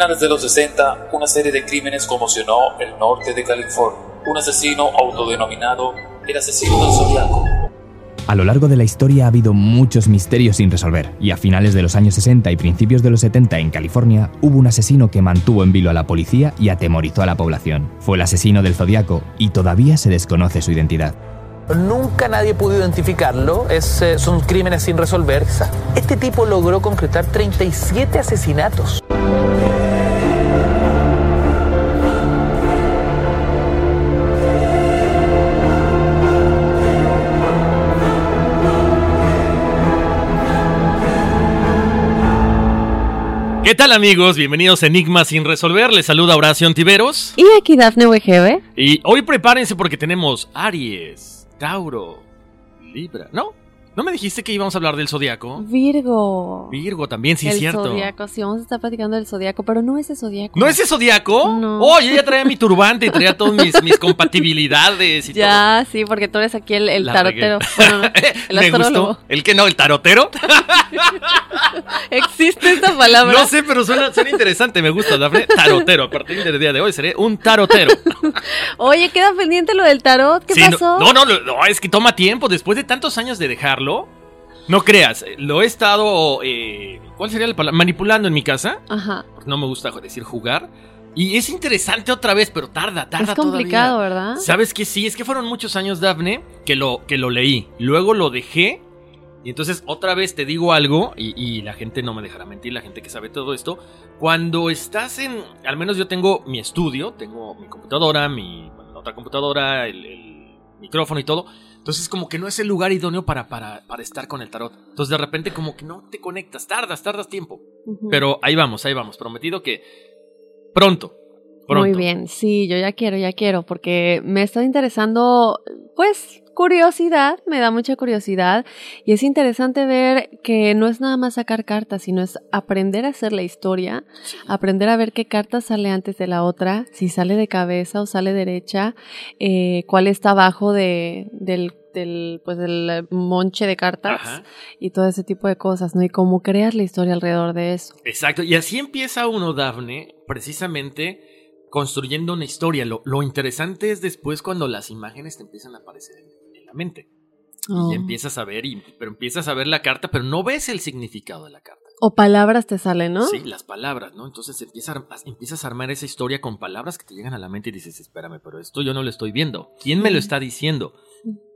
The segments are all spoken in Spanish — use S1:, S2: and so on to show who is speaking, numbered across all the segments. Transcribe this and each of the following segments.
S1: Finales de los 60, una serie de crímenes conmocionó el norte de California. Un asesino autodenominado el asesino del zodiaco.
S2: A lo largo de la historia ha habido muchos misterios sin resolver, y a finales de los años 60 y principios de los 70 en California hubo un asesino que mantuvo en vilo a la policía y atemorizó a la población. Fue el asesino del Zodíaco y todavía se desconoce su identidad.
S3: Nunca nadie pudo identificarlo, es, eh, son crímenes sin resolver. Este tipo logró concretar 37 asesinatos.
S4: ¿Qué tal amigos? Bienvenidos a Enigmas sin resolver. Les saluda Horacio Antiveros.
S5: Y aquí Dafne WGB.
S4: Y hoy prepárense porque tenemos Aries, Tauro, Libra. ¿No? ¿No me dijiste que íbamos a hablar del zodiaco?
S5: Virgo.
S4: Virgo también, sí,
S5: el
S4: es cierto.
S5: zodiaco, sí, vamos a estar platicando del zodiaco, pero no ese zodiaco.
S4: ¿No es ese zodiaco?
S5: No.
S4: Oh, yo ya traía mi turbante y traía todas mis, mis compatibilidades y
S5: Ya, sí, porque tú eres aquí el, el tarotero. Bueno, no, el
S4: Me
S5: astrólogo.
S4: gustó. ¿El que no? ¿El tarotero?
S5: ¿Existe esta palabra?
S4: No sé, pero suena, suena interesante. Me gusta, Dafne. Tarotero. A partir del día de hoy seré un tarotero.
S5: Oye, queda pendiente lo del tarot. ¿Qué
S4: Sí,
S5: pasó?
S4: No, no, no, no, es que toma tiempo. Después de tantos años de no creas, lo he estado, eh, ¿cuál sería la palabra? Manipulando en mi casa.
S5: Ajá.
S4: No me gusta decir jugar. Y es interesante otra vez, pero tarda, tarda
S5: Es complicado,
S4: todavía.
S5: ¿verdad?
S4: ¿Sabes que Sí, es que fueron muchos años, Dafne, que lo, que lo leí. Luego lo dejé. Y entonces otra vez te digo algo, y, y la gente no me dejará mentir, la gente que sabe todo esto. Cuando estás en, al menos yo tengo mi estudio, tengo mi computadora, mi otra computadora, el, el micrófono y todo. Entonces como que no es el lugar idóneo para, para, para estar con el tarot. Entonces de repente como que no te conectas, tardas, tardas tiempo. Pero ahí vamos, ahí vamos, prometido que pronto,
S6: Muy bien, sí, yo ya quiero, ya quiero, porque me está interesando, pues, curiosidad, me da mucha curiosidad y es interesante ver que no es nada más sacar cartas, sino es aprender a hacer la historia, aprender a ver qué carta sale antes de la otra, si sale de cabeza o sale derecha, eh, cuál está abajo de, del del, pues del monche de cartas y todo ese tipo de cosas, ¿no? Y cómo creas la historia alrededor de eso.
S4: Exacto, y así empieza uno, Dafne, precisamente construyendo una historia. Lo, lo interesante es después cuando las imágenes te empiezan a aparecer en, la mente. Y
S6: Oh.
S4: empiezas a ver, y, pero empiezas a ver la carta, pero no ves el significado de la carta.
S6: O palabras te salen, ¿no?
S4: Sí, las palabras, ¿no? Entonces empieza a- empiezas a armar esa historia con palabras que te llegan a la mente y dices, espérame, pero esto yo no lo estoy viendo. ¿Quién me lo está diciendo?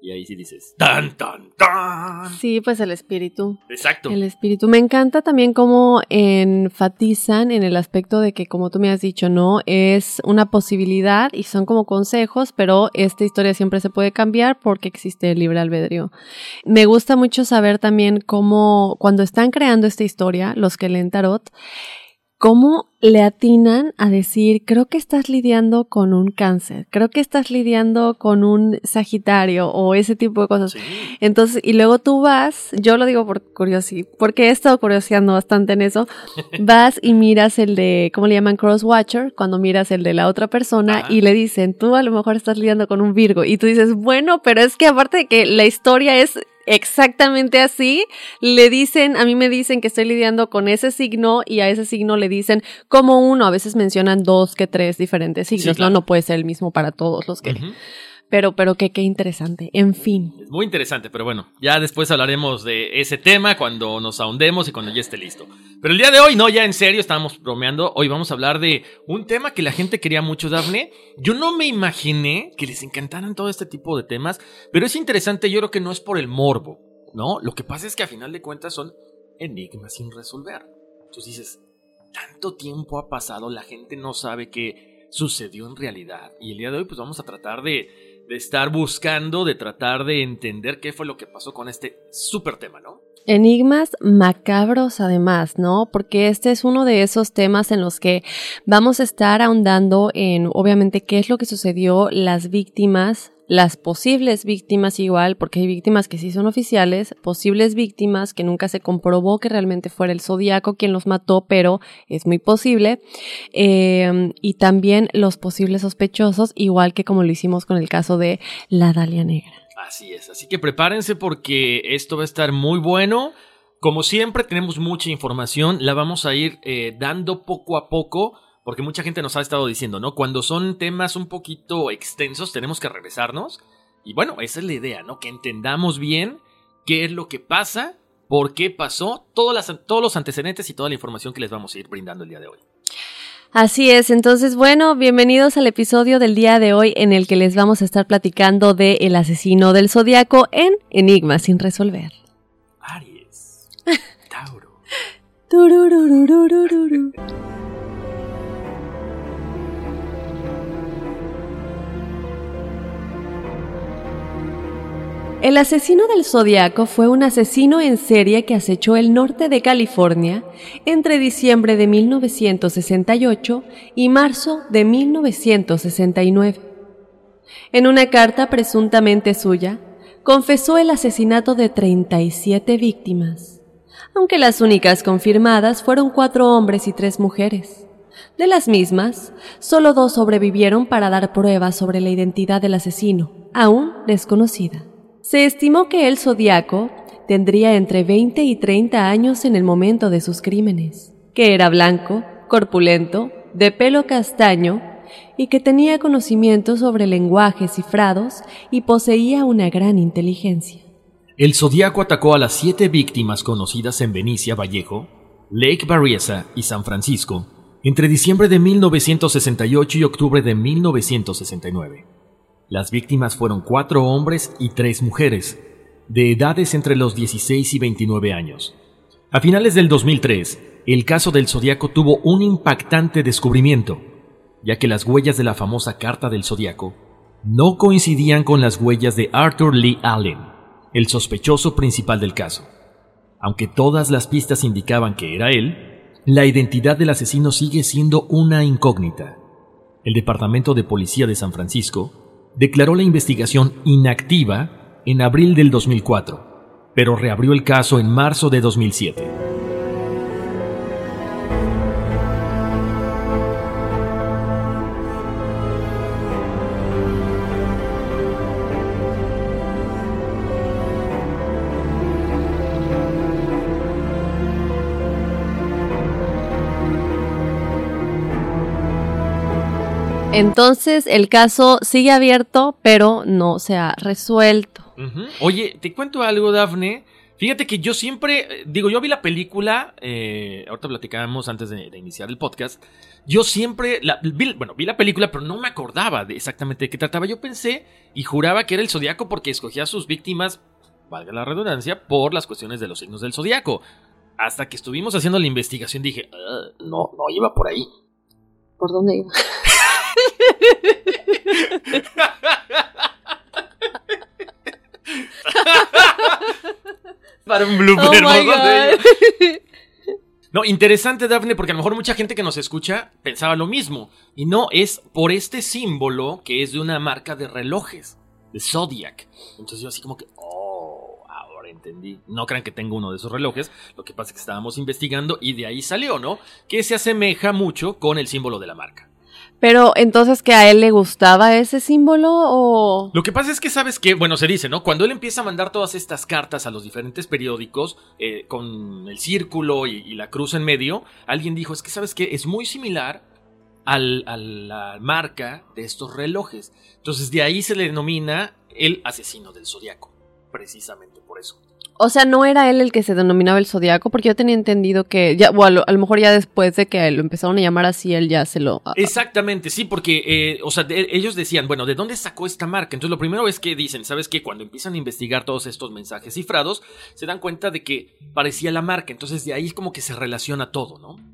S4: Y ahí sí dices, tan, tan, tan.
S6: Sí, pues el espíritu.
S4: Exacto.
S6: El espíritu. Me encanta también cómo enfatizan en el aspecto de que, como tú me has dicho, no es una posibilidad y son como consejos, pero esta historia siempre se puede cambiar porque existe el libre albedrío. Me gusta mucho saber también cómo, cuando están creando esta historia, los que leen tarot, cómo le atinan a decir, creo que estás lidiando con un cáncer, creo que estás lidiando con un sagitario o ese tipo de cosas. Entonces, y luego tú vas, yo lo digo por curiosidad, porque he estado curioseando bastante en eso, vas y miras el de, ¿cómo le llaman? Crosswatcher, cuando miras el de la otra persona y le dicen, tú a lo mejor estás lidiando con un Virgo y tú dices, bueno, pero es que aparte de que la historia es exactamente así, le dicen, a mí me dicen que estoy lidiando con ese signo y a ese signo le dicen como uno, a veces mencionan dos que tres diferentes signos,
S4: Sí, claro.
S6: ¿no? No puede ser el mismo para todos los que... Pero, pero que qué interesante. En fin.
S4: Es muy interesante, pero bueno, ya después hablaremos de ese tema cuando nos ahondemos y cuando ya esté listo. Pero el día de hoy, no, ya en serio, estábamos bromeando. Hoy vamos a hablar de un tema que la gente quería mucho, Dafne. Yo no me imaginé que les encantaran todo este tipo de temas, pero es interesante, yo creo que no es por el morbo, ¿no? Lo que pasa es que a final de cuentas son enigmas sin resolver. Entonces dices, tanto tiempo ha pasado, la gente no sabe qué sucedió en realidad. Y el día de hoy, pues vamos a tratar de, de estar buscando, de tratar de entender qué fue lo que pasó con este súper tema, ¿no?
S6: Enigmas macabros además, ¿no? Porque este es uno de esos temas en los que vamos a estar ahondando en, obviamente, qué es lo que sucedió, las víctimas, las posibles víctimas igual, porque hay víctimas que sí son oficiales, posibles víctimas que nunca se comprobó que realmente fuera el zodiaco quien los mató, pero es muy posible, eh, y también los posibles sospechosos, igual que como lo hicimos con el caso de la Dalia Negra.
S4: Así es, así que prepárense porque esto va a estar muy bueno. Como siempre, tenemos mucha información, la vamos a ir eh, dando poco a poco, porque mucha gente nos ha estado diciendo, ¿no? Cuando son temas un poquito extensos, tenemos que regresarnos. Y bueno, esa es la idea, ¿no? Que entendamos bien qué es lo que pasa, por qué pasó, todas las- todos los antecedentes y toda la información que les vamos a ir brindando el día de hoy.
S6: Así es, entonces bueno, bienvenidos al episodio del día de hoy en el que les vamos a estar platicando de El asesino del zodiaco en Enigmas sin resolver.
S4: Aries. Tauro.
S6: El asesino del zodiaco fue un asesino en serie que acechó el norte de California entre diciembre de 1968 y marzo de 1969. En una carta presuntamente suya, confesó el asesinato de 37 víctimas, aunque las únicas confirmadas fueron cuatro hombres y tres mujeres. De las mismas, solo dos sobrevivieron para dar pruebas sobre la identidad del asesino, aún desconocida. Se estimó que el zodiaco tendría entre 20 y 30 años en el momento de sus crímenes, que era blanco, corpulento, de pelo castaño y que tenía conocimientos sobre lenguajes cifrados y poseía una gran inteligencia.
S4: El Zodíaco atacó a las siete víctimas conocidas en Benicia, Vallejo, Lake Berryessa y San Francisco entre diciembre de 1968 y octubre de 1969. Las víctimas fueron cuatro hombres y tres mujeres, de edades entre los 16 y 29 años. A finales del 2003, el caso del Zodíaco tuvo un impactante descubrimiento, ya que las huellas de la famosa Carta del Zodíaco no coincidían con las huellas de Arthur Lee Allen, el sospechoso principal del caso. Aunque todas las pistas indicaban que era él, la identidad del asesino sigue siendo una incógnita. el Departamento de Policía de San Francisco declaró la investigación inactiva en abril del 2004, pero reabrió el caso en marzo de 2007.
S6: Entonces el caso sigue abierto, pero no se ha resuelto.
S4: Oye, te cuento algo, Dafne. Fíjate que yo siempre, eh, digo, yo vi la película, eh, ahorita platicábamos antes de, iniciar el podcast, yo siempre, vi, bueno, vi la película, pero no me acordaba de exactamente de qué trataba. Yo pensé y juraba que era el zodiaco porque escogía a sus víctimas, valga la redundancia, por las cuestiones de los signos del zodiaco. Hasta que estuvimos haciendo la investigación dije, ah, no, no iba por ahí.
S6: ¿Por dónde iba?
S4: Para un blooper. Oh no, interesante, Daphne, porque a lo mejor mucha gente que nos escucha pensaba lo mismo. Y no, es por este símbolo que es de una marca de relojes, de Zodiac. Entonces yo así como que, oh, ahora entendí. No crean que tengo uno de esos relojes. Lo que pasa es que estábamos investigando y de ahí salió, ¿no? Que se asemeja mucho con el símbolo de la marca.
S6: Pero entonces que a él le gustaba ese símbolo o...
S4: Lo que pasa es que sabes que, bueno, se dice, ¿no? Cuando él empieza a mandar todas estas cartas a los diferentes periódicos eh, con el círculo y, la cruz en medio, alguien dijo, es que sabes que es muy similar al, a la marca de estos relojes. Entonces de ahí se le denomina el asesino del zodiaco, precisamente por eso.
S6: O sea, no era él el que se denominaba el zodiaco, porque yo tenía entendido que, ya, o a lo, mejor ya después de que lo empezaron a llamar así, él ya se lo.
S4: Exactamente, sí, porque, eh, o sea, ellos decían, bueno, ¿de dónde sacó esta marca? Entonces, lo primero es que dicen, ¿sabes qué? Cuando empiezan a investigar todos estos mensajes cifrados, se dan cuenta de que parecía la marca. Entonces, de ahí es como que se relaciona todo, ¿no?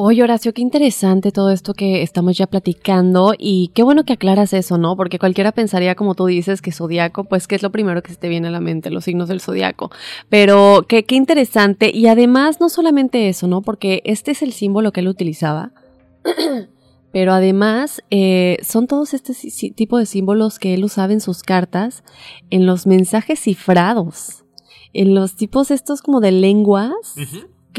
S6: Oye, Horacio, qué interesante todo esto que estamos ya platicando y qué bueno que aclaras eso, ¿no? Porque cualquiera pensaría, como tú dices, que zodiaco, pues que es lo primero que se te viene a la mente, los signos del zodiaco. Pero qué, qué interesante y además no solamente eso, ¿no? Porque este es el símbolo que él utilizaba. Pero además eh, son todos este tipo de símbolos que él usaba en sus cartas, en los mensajes cifrados, en los tipos estos como de lenguas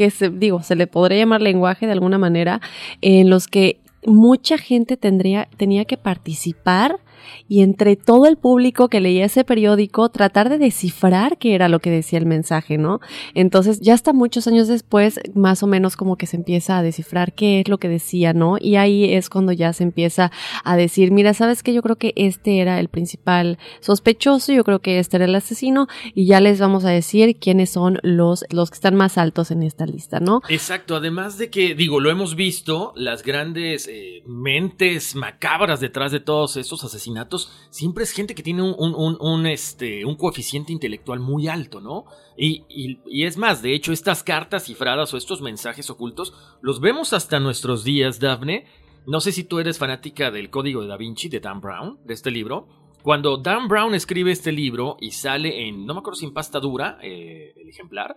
S6: que se, digo, se le podría llamar lenguaje de alguna manera, en los que mucha gente tendría, tenía que participar y entre todo el público que leía ese periódico tratar de descifrar qué era lo que decía el mensaje, ¿no? Entonces ya hasta muchos años después más o menos como que se empieza a descifrar qué es lo que decía, ¿no? Y ahí es cuando ya se empieza a decir, mira, sabes que yo creo que este era el principal sospechoso, yo creo que este era el asesino y ya les vamos a decir quiénes son los, los que están más altos en esta lista, ¿no?
S4: Exacto, además de que, digo, lo hemos visto, las grandes eh, mentes macabras detrás de todos estos asesinatos siempre es gente que tiene un, este, un coeficiente intelectual muy alto, ¿no? Y, y, es más, de hecho, estas cartas cifradas o estos mensajes ocultos los vemos hasta nuestros días, Daphne. No sé si tú eres fanática del Código de Da Vinci de Dan Brown, de este libro. Cuando Dan Brown escribe este libro y sale en, no me acuerdo si en pasta dura, eh, el ejemplar,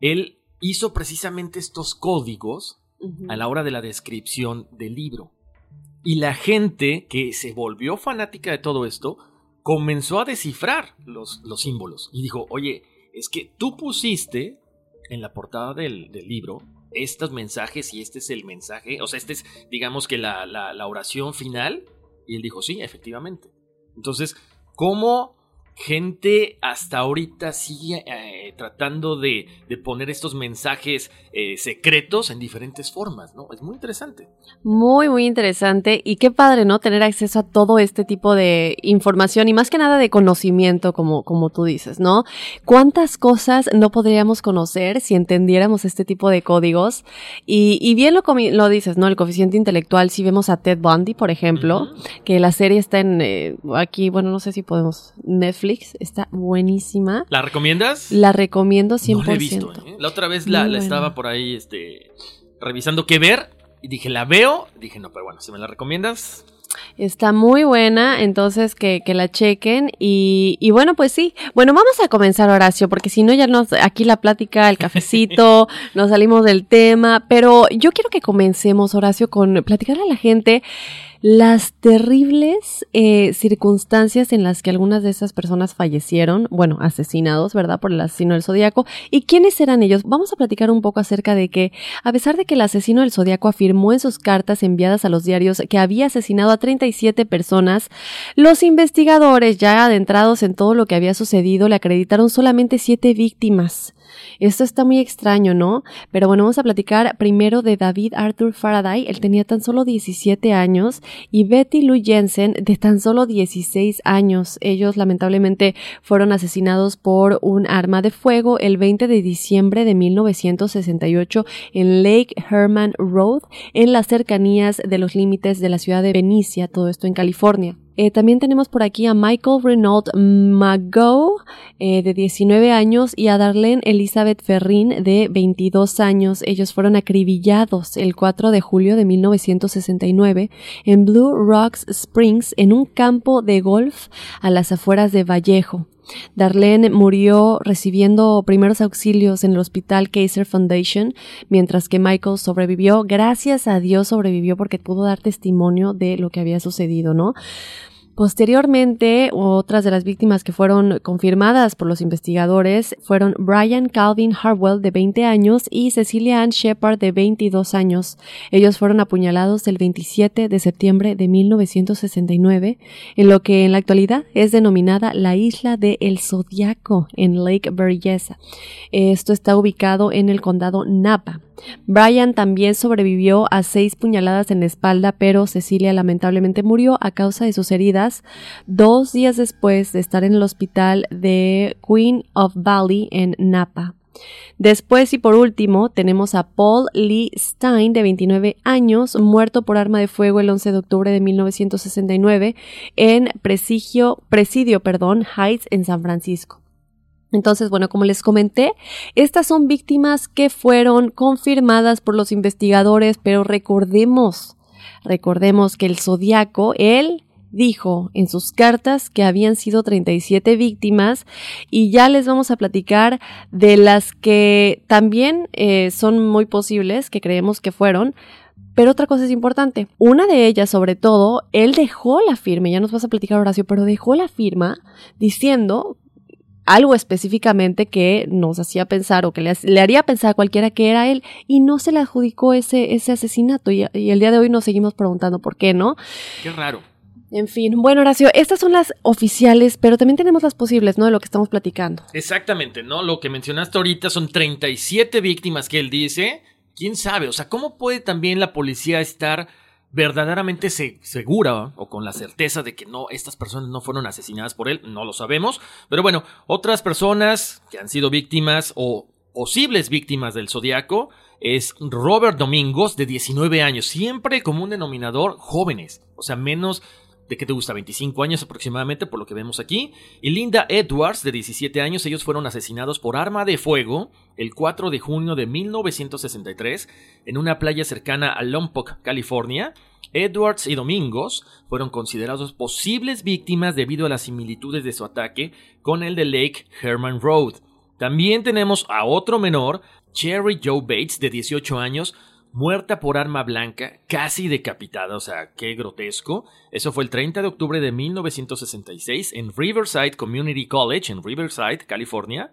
S4: él hizo precisamente estos códigos a la hora de la descripción del libro. Y la gente que se volvió fanática de todo esto comenzó a descifrar los, los símbolos y dijo, oye, es que tú pusiste en la portada del, libro estos mensajes y este es el mensaje, o sea, este es, digamos que la, la oración final. Y él dijo, sí, efectivamente. Entonces, ¿cómo gente hasta ahorita sigue eh, tratando de, poner estos mensajes eh, secretos en diferentes formas, ¿no? Es muy interesante.
S6: Muy, muy interesante y qué padre, ¿no? Tener acceso a todo este tipo de información y más que nada de conocimiento, como, como tú dices, ¿no? ¿Cuántas cosas no podríamos conocer si entendiéramos este tipo de códigos? Y, bien lo, lo dices, ¿no? El coeficiente intelectual, si vemos a Ted Bundy, por ejemplo, que la serie está en, eh, aquí, bueno, no sé si podemos, Netflix está buenísima.
S4: ¿La recomiendas?
S6: La recomiendo 100%. No
S4: la he visto, ¿eh? La otra vez la, estaba por ahí este, revisando qué ver y dije, la veo. Dije, no, pero bueno, si me la recomiendas,
S6: Está muy buena, entonces que, que la chequen. Y, y, bueno, pues sí. Bueno, vamos a comenzar, Horacio, porque si no, ya nos, aquí la plática, el cafecito, nos salimos del tema. Pero yo quiero que comencemos, Horacio, con platicarle a la gente las terribles eh, circunstancias en las que algunas de esas personas fallecieron, bueno, asesinados, ¿verdad? Por el asesino del zodiaco. ¿Y quiénes eran ellos? Vamos a platicar un poco acerca de que, a pesar de que el asesino del zodiaco afirmó en sus cartas enviadas a los diarios que había asesinado a 37 personas, los investigadores, ya adentrados en todo lo que había sucedido, le acreditaron solamente siete víctimas. Esto está muy extraño, ¿no? Pero bueno, vamos a platicar primero de David Arthur Faraday. Él tenía tan solo 17 años y Betty Lou Jensen de tan solo 16 años. Ellos lamentablemente fueron asesinados por un arma de fuego el 20 de diciembre de 1968 en Lake Herman Road, en las cercanías de los límites de la ciudad de Benicia, todo esto en California. Eh, también tenemos por aquí a Michael Renault Mago, eh, de 19 años, y a Darlene Elizabeth Ferrin, de 22 años. Ellos fueron acribillados el 4 de julio de 1969 en Blue Rocks Springs, en un campo de golf a las afueras de Vallejo. Darlene murió recibiendo primeros auxilios en el hospital Kaiser Foundation, mientras que Michael sobrevivió. Gracias a Dios sobrevivió porque pudo dar testimonio de lo que había sucedido, ¿no? Posteriormente, otras de las víctimas que fueron confirmadas por los investigadores fueron Brian Calvin Harwell, de 20 años, y Cecilia Ann Shepard, de 22 años. Ellos fueron apuñalados el 27 de septiembre de 1969, en lo que en la actualidad es denominada la isla de El Zodiaco, en Lake Berryessa. Esto está ubicado en el condado Napa. Brian también sobrevivió a seis puñaladas en la espalda, pero Cecilia lamentablemente murió a causa de sus heridas dos días después de estar en el hospital de Queen of Valley en Napa. Después y por último tenemos a Paul Lee Stein de 29 años, muerto por arma de fuego el 11 de octubre de 1969 en Presidio, Presidio perdón, Heights en San Francisco. Entonces, bueno, como les comenté, estas son víctimas que fueron confirmadas por los investigadores, pero recordemos, recordemos que el Zodíaco, él dijo en sus cartas que habían sido 37 víctimas y ya les vamos a platicar de las que también eh, son muy posibles, que creemos que fueron, pero otra cosa es importante. Una de ellas, sobre todo, él dejó la firma, ya nos vas a platicar Horacio, pero dejó la firma diciendo algo específicamente que nos hacía pensar o que le, haría pensar a cualquiera que era él y no se le adjudicó ese, ese asesinato y, y, el día de hoy nos seguimos preguntando por qué, ¿no?
S4: Qué raro.
S6: En fin, bueno Horacio, estas son las oficiales, pero también tenemos las posibles, ¿no? De lo que estamos platicando.
S4: Exactamente, ¿no? Lo que mencionaste ahorita son 37 víctimas que él dice. ¿Quién sabe? O sea, ¿cómo puede también la policía estar verdaderamente segura o con la certeza de que no, estas personas no fueron asesinadas por él, no lo sabemos. Pero bueno, otras personas que han sido víctimas o posibles víctimas del zodiaco es Robert Domingos, de 19 años, siempre como un denominador jóvenes, o sea, menos de que te gusta 25 años aproximadamente, por lo que vemos aquí, y Linda Edwards, de 17 años, ellos fueron asesinados por arma de fuego el 4 de junio de 1963 en una playa cercana a Lompoc, California. Edwards y Domingos fueron considerados posibles víctimas debido a las similitudes de su ataque con el de Lake Herman Road. También tenemos a otro menor, Cherry Joe Bates, de 18 años, muerta por arma blanca, casi decapitada, o sea, qué grotesco. Eso fue el 30 de octubre de 1966 en Riverside Community College, en Riverside, California.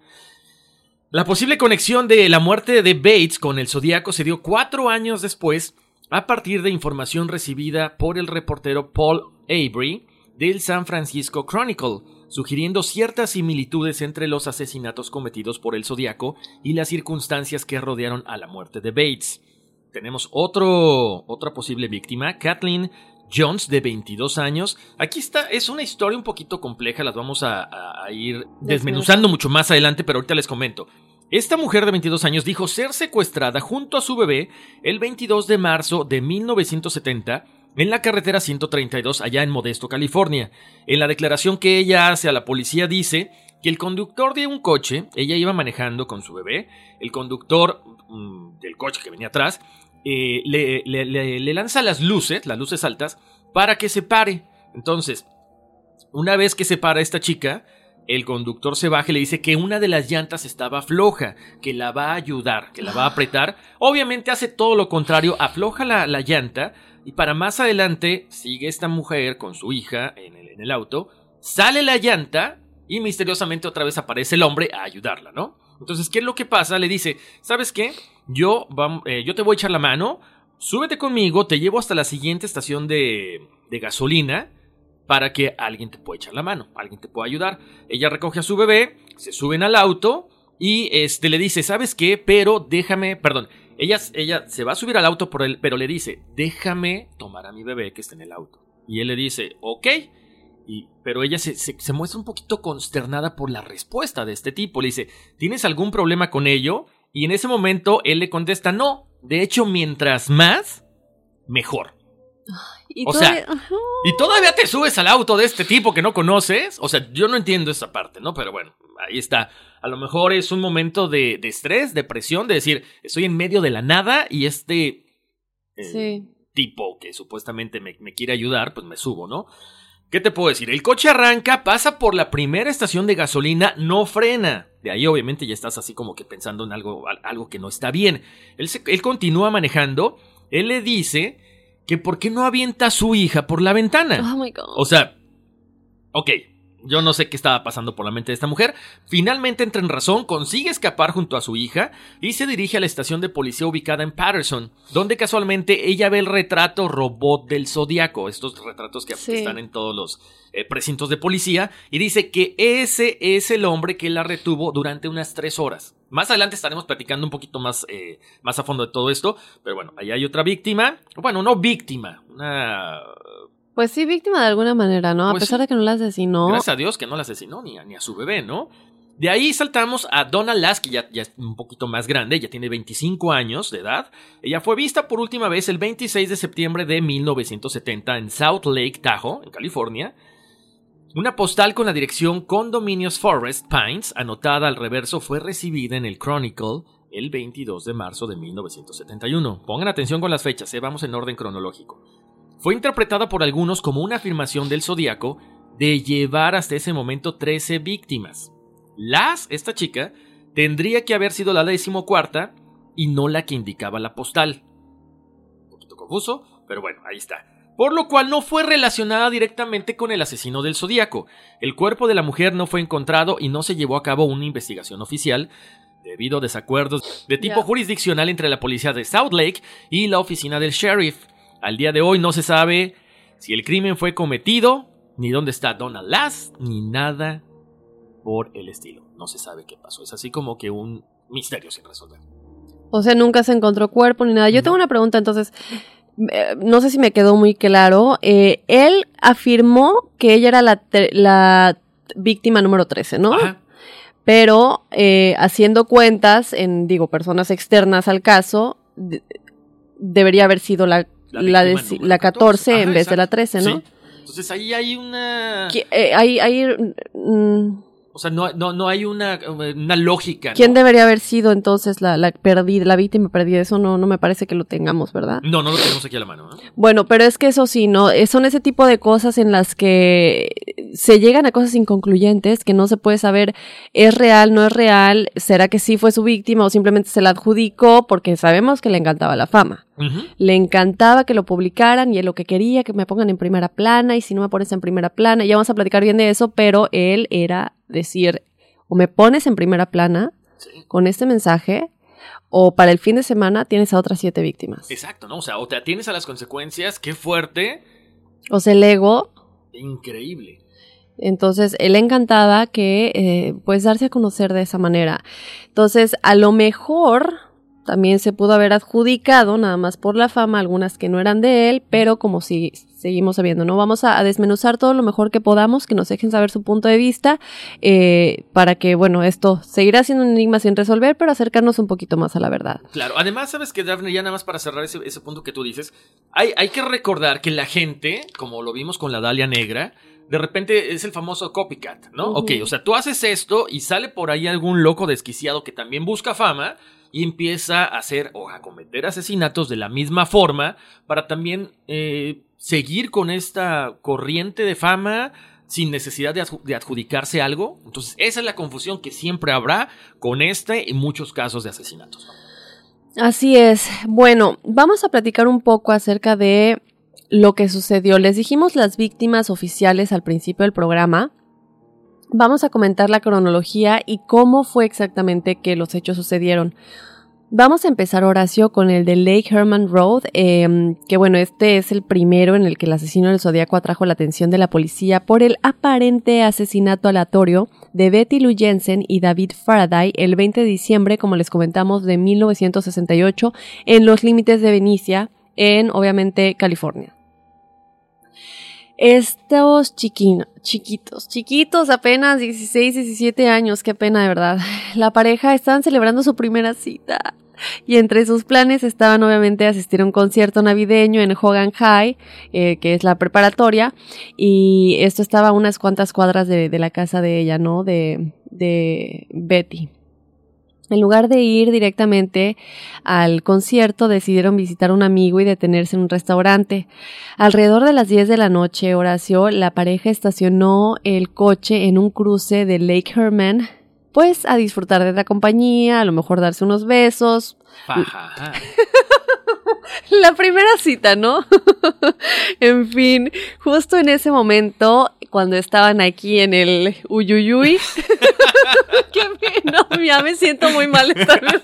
S4: La posible conexión de la muerte de Bates con el Zodíaco se dio cuatro años después, a partir de información recibida por el reportero Paul Avery del San Francisco Chronicle, sugiriendo ciertas similitudes entre los asesinatos cometidos por el Zodíaco y las circunstancias que rodearon a la muerte de Bates tenemos otro, otra posible víctima, Kathleen Jones, de 22 años. Aquí está, es una historia un poquito compleja, las vamos a, ir desmenuzando mucho más adelante, pero ahorita les comento. Esta mujer de 22 años dijo ser secuestrada junto a su bebé el 22 de marzo de 1970 en la carretera 132 allá en Modesto, California. En la declaración que ella hace a la policía dice que el conductor de un coche, ella iba manejando con su bebé, el conductor mm, del coche que venía atrás, eh, le, lanza las luces, las luces altas, para que se pare. Entonces, una vez que se para esta chica, el conductor se baja y le dice que una de las llantas estaba floja, que la va a ayudar, que la va a apretar. Obviamente hace todo lo contrario, afloja la, la llanta y para más adelante sigue esta mujer con su hija en el, en el auto, sale la llanta y misteriosamente otra vez aparece el hombre a ayudarla, ¿no? Entonces, ¿qué es lo que pasa? Le dice, ¿sabes qué? Yo, eh, yo te voy a echar la mano, súbete conmigo, te llevo hasta la siguiente estación de, de gasolina para que alguien te pueda echar la mano, alguien te pueda ayudar. Ella recoge a su bebé, se suben al auto y este le dice, ¿sabes qué? Pero déjame, perdón, ella, ella se va a subir al auto por él, pero le dice, déjame tomar a mi bebé que está en el auto. Y él le dice, ok. Y, pero ella se, se- se muestra un poquito consternada por la respuesta de este tipo. Le dice, ¿tienes algún problema con ello? Y en ese momento él le contesta, no. De hecho, mientras más, mejor.
S6: Y
S4: O
S6: todavía-
S4: sea, y todavía te subes al auto de este tipo que no conoces. O sea, yo no entiendo esa parte, ¿no? Pero bueno, ahí está. A lo mejor es un momento de, de estrés, de presión, de decir, estoy en medio de la nada y este eh,
S6: Sí.
S4: tipo que supuestamente me, me quiere ayudar, pues me subo, ¿no? ¿Qué te puedo decir? El coche arranca, pasa por la primera estación de gasolina, no frena. De ahí obviamente ya estás así como que pensando en algo, al- algo que no está bien. Él, se- él continúa manejando, él le dice que por qué no avienta a su hija por la ventana.
S6: Oh my God.
S4: O sea, ok, yo no sé qué estaba pasando por la mente de esta mujer. Finalmente entra en razón, consigue escapar junto a su hija y se dirige a la estación de policía ubicada en Patterson, donde casualmente ella ve el retrato robot del zodiaco, estos retratos que,
S6: Sí.
S4: están en todos los eh, precintos de policía, y dice que ese es el hombre que la retuvo durante unas tres horas. Más adelante estaremos platicando un poquito más, eh, más a fondo de todo esto, pero bueno, ahí hay otra víctima, bueno, no víctima, una
S6: Pues sí, víctima de alguna manera, ¿no?
S4: Pues
S6: a pesar
S4: sí.
S6: de que no la asesinó.
S4: Gracias a Dios que no la asesinó ni a, ni a su bebé, ¿no? De ahí saltamos a Donna Lass, que ya, ya es un poquito más grande, ya tiene 25 años de edad. Ella fue vista por última vez el 26 de septiembre de 1970 en South Lake Tahoe, en California. Una postal con la dirección Condominios Forest Pines, anotada al reverso, fue recibida en el Chronicle el 22 de marzo de 1971. Pongan atención con las fechas, eh, vamos en orden cronológico. Fue interpretada por algunos como una afirmación del zodiaco de llevar hasta ese momento 13 víctimas. Las, esta chica, tendría que haber sido la decimocuarta y no la que indicaba la postal. Un poquito confuso, pero bueno, ahí está. Por lo cual no fue relacionada directamente con el asesino del zodiaco. El cuerpo de la mujer no fue encontrado y no se llevó a cabo una investigación oficial debido a desacuerdos de tipo jurisdiccional entre la policía de South Lake y la oficina del sheriff. Al día de hoy no se sabe si el crimen fue cometido, ni dónde está Donald Lass, ni nada por el estilo. No se sabe qué pasó. Es así como que un misterio sin resolver.
S6: O sea, nunca se encontró cuerpo ni nada. Yo tengo una pregunta, entonces, eh, no sé si me quedó muy claro. Eh, él afirmó que ella era la, la víctima número 13, ¿no? Pero eh, haciendo cuentas en, digo, personas externas al caso, de- debería haber sido la,
S4: La
S6: de- la 14
S4: Ajá,
S6: en vez de la
S4: exacto.
S6: 13, ¿no?
S4: Sí. Entonces ahí hay una...
S6: Qui- eh, hay, hay, mm,
S4: O sea, no, no, no hay una, una lógica. ¿no?
S6: ¿Quién debería haber sido entonces la, la perdida, la víctima perdida? Eso no, no me parece que lo tengamos, ¿verdad?
S4: No, no lo tenemos aquí a la mano. ¿no?
S6: Bueno, pero es que eso sí, ¿no? Eh, Son ese tipo de cosas en las que se llegan a cosas inconcluyentes que no se puede saber es real, no es real, será que sí fue su víctima o simplemente se la adjudicó porque sabemos que le encantaba la fama. Le encantaba que lo publicaran y él lo que quería, que me pongan en primera plana y si no me pones en primera plana, ya vamos a platicar bien de eso, pero él era decir, o me pones en primera plana con este mensaje o para el fin de semana tienes a otras siete víctimas.
S4: Exacto, ¿no? O sea, o te atienes a las consecuencias, qué fuerte,
S6: O sea, el ego
S4: increíble.
S6: Entonces, él le encantaba que, eh, pues, darse a conocer de esa manera. Entonces, a lo mejor también se pudo haber adjudicado, nada más por la fama, algunas que no eran de él, pero como si seguimos sabiendo, ¿no? Vamos a, a desmenuzar todo lo mejor que podamos, que nos dejen saber su punto de vista, eh, para que, bueno, esto seguirá siendo un enigma sin resolver, pero acercarnos un poquito más a la verdad.
S4: Claro, además, sabes que Daphne, ya nada más para cerrar ese, ese punto que tú dices, hay, hay que recordar que la gente, como lo vimos con la Dalia Negra, de repente es el famoso copycat, ¿no?
S6: Ujú.
S4: Ok, o sea, tú haces esto y sale por ahí algún loco desquiciado que también busca fama y empieza a hacer o a cometer asesinatos de la misma forma para también eh, seguir con esta corriente de fama, sin necesidad de, de adjudicarse algo. Entonces, esa es la confusión que siempre habrá con este y muchos casos de asesinatos.
S6: Así es. Bueno, vamos a platicar un poco acerca de lo que sucedió. Les dijimos las víctimas oficiales al principio del programa. Vamos a comentar la cronología y cómo fue exactamente que los hechos sucedieron. Vamos a empezar, Horacio, con el de Lake Herman Road, eh, que bueno, este es el primero en el que el asesino del Zodíaco atrajo la atención de la policía por el aparente asesinato aleatorio de Betty Lou Jensen y David Faraday el 20 de diciembre, como les comentamos, de 1968, en los límites de Venecia, en, obviamente, California. Estos chiquino, chiquitos, chiquitos, apenas 16, 17 años, qué pena de verdad. La pareja estaban celebrando su primera cita. Y entre sus planes estaban obviamente asistir a un concierto navideño en Hogan High, eh, que es la preparatoria, y esto estaba a unas cuantas cuadras de, de la casa de ella, ¿no? De, de Betty. En lugar de ir directamente al concierto, decidieron visitar a un amigo y detenerse en un restaurante. Alrededor de las 10 de la noche, Horacio, la pareja estacionó el coche en un cruce de Lake Herman, pues a disfrutar de la compañía, a lo mejor darse unos besos. La primera cita, ¿no? en fin, justo en ese momento, cuando estaban aquí en el Uyuyuy, que no, ya me siento muy mal esta vez.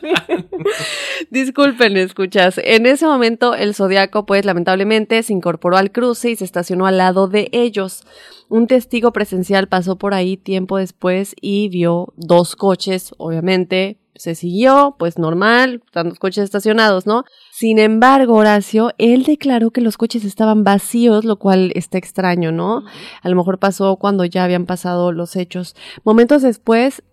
S6: Disculpen, escuchas. En ese momento, el zodiaco, pues lamentablemente, se incorporó al cruce y se estacionó al lado de ellos. Un testigo presencial pasó por ahí tiempo después y vio dos coches, obviamente. Se siguió, pues normal, están los coches estacionados, ¿no? Sin embargo, Horacio, él declaró que los coches estaban vacíos, lo cual está extraño, ¿no? A lo mejor pasó cuando ya habían pasado los hechos. Momentos después,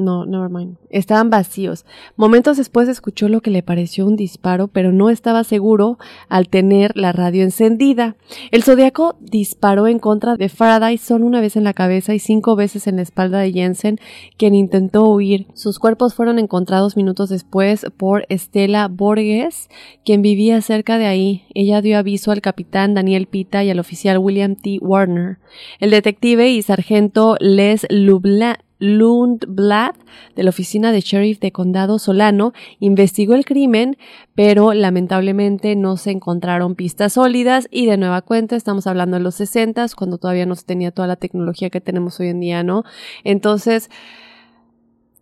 S6: no, never mind. Estaban vacíos. Momentos después escuchó lo que le pareció un disparo, pero no estaba seguro al tener la radio encendida. El zodiaco disparó en contra de Faraday solo una vez en la cabeza y cinco veces en la espalda de Jensen, quien intentó huir. Sus cuerpos fueron encontrados minutos después por Estela Borges, quien vivía cerca de ahí. Ella dio aviso al capitán Daniel Pita y al oficial William T. Warner. El detective y sargento Les Lubla Lundblad de la oficina de sheriff de condado Solano investigó el crimen, pero lamentablemente no se encontraron pistas sólidas y de nueva cuenta estamos hablando de los 60 cuando todavía no se tenía toda la tecnología que tenemos hoy en día, ¿no? Entonces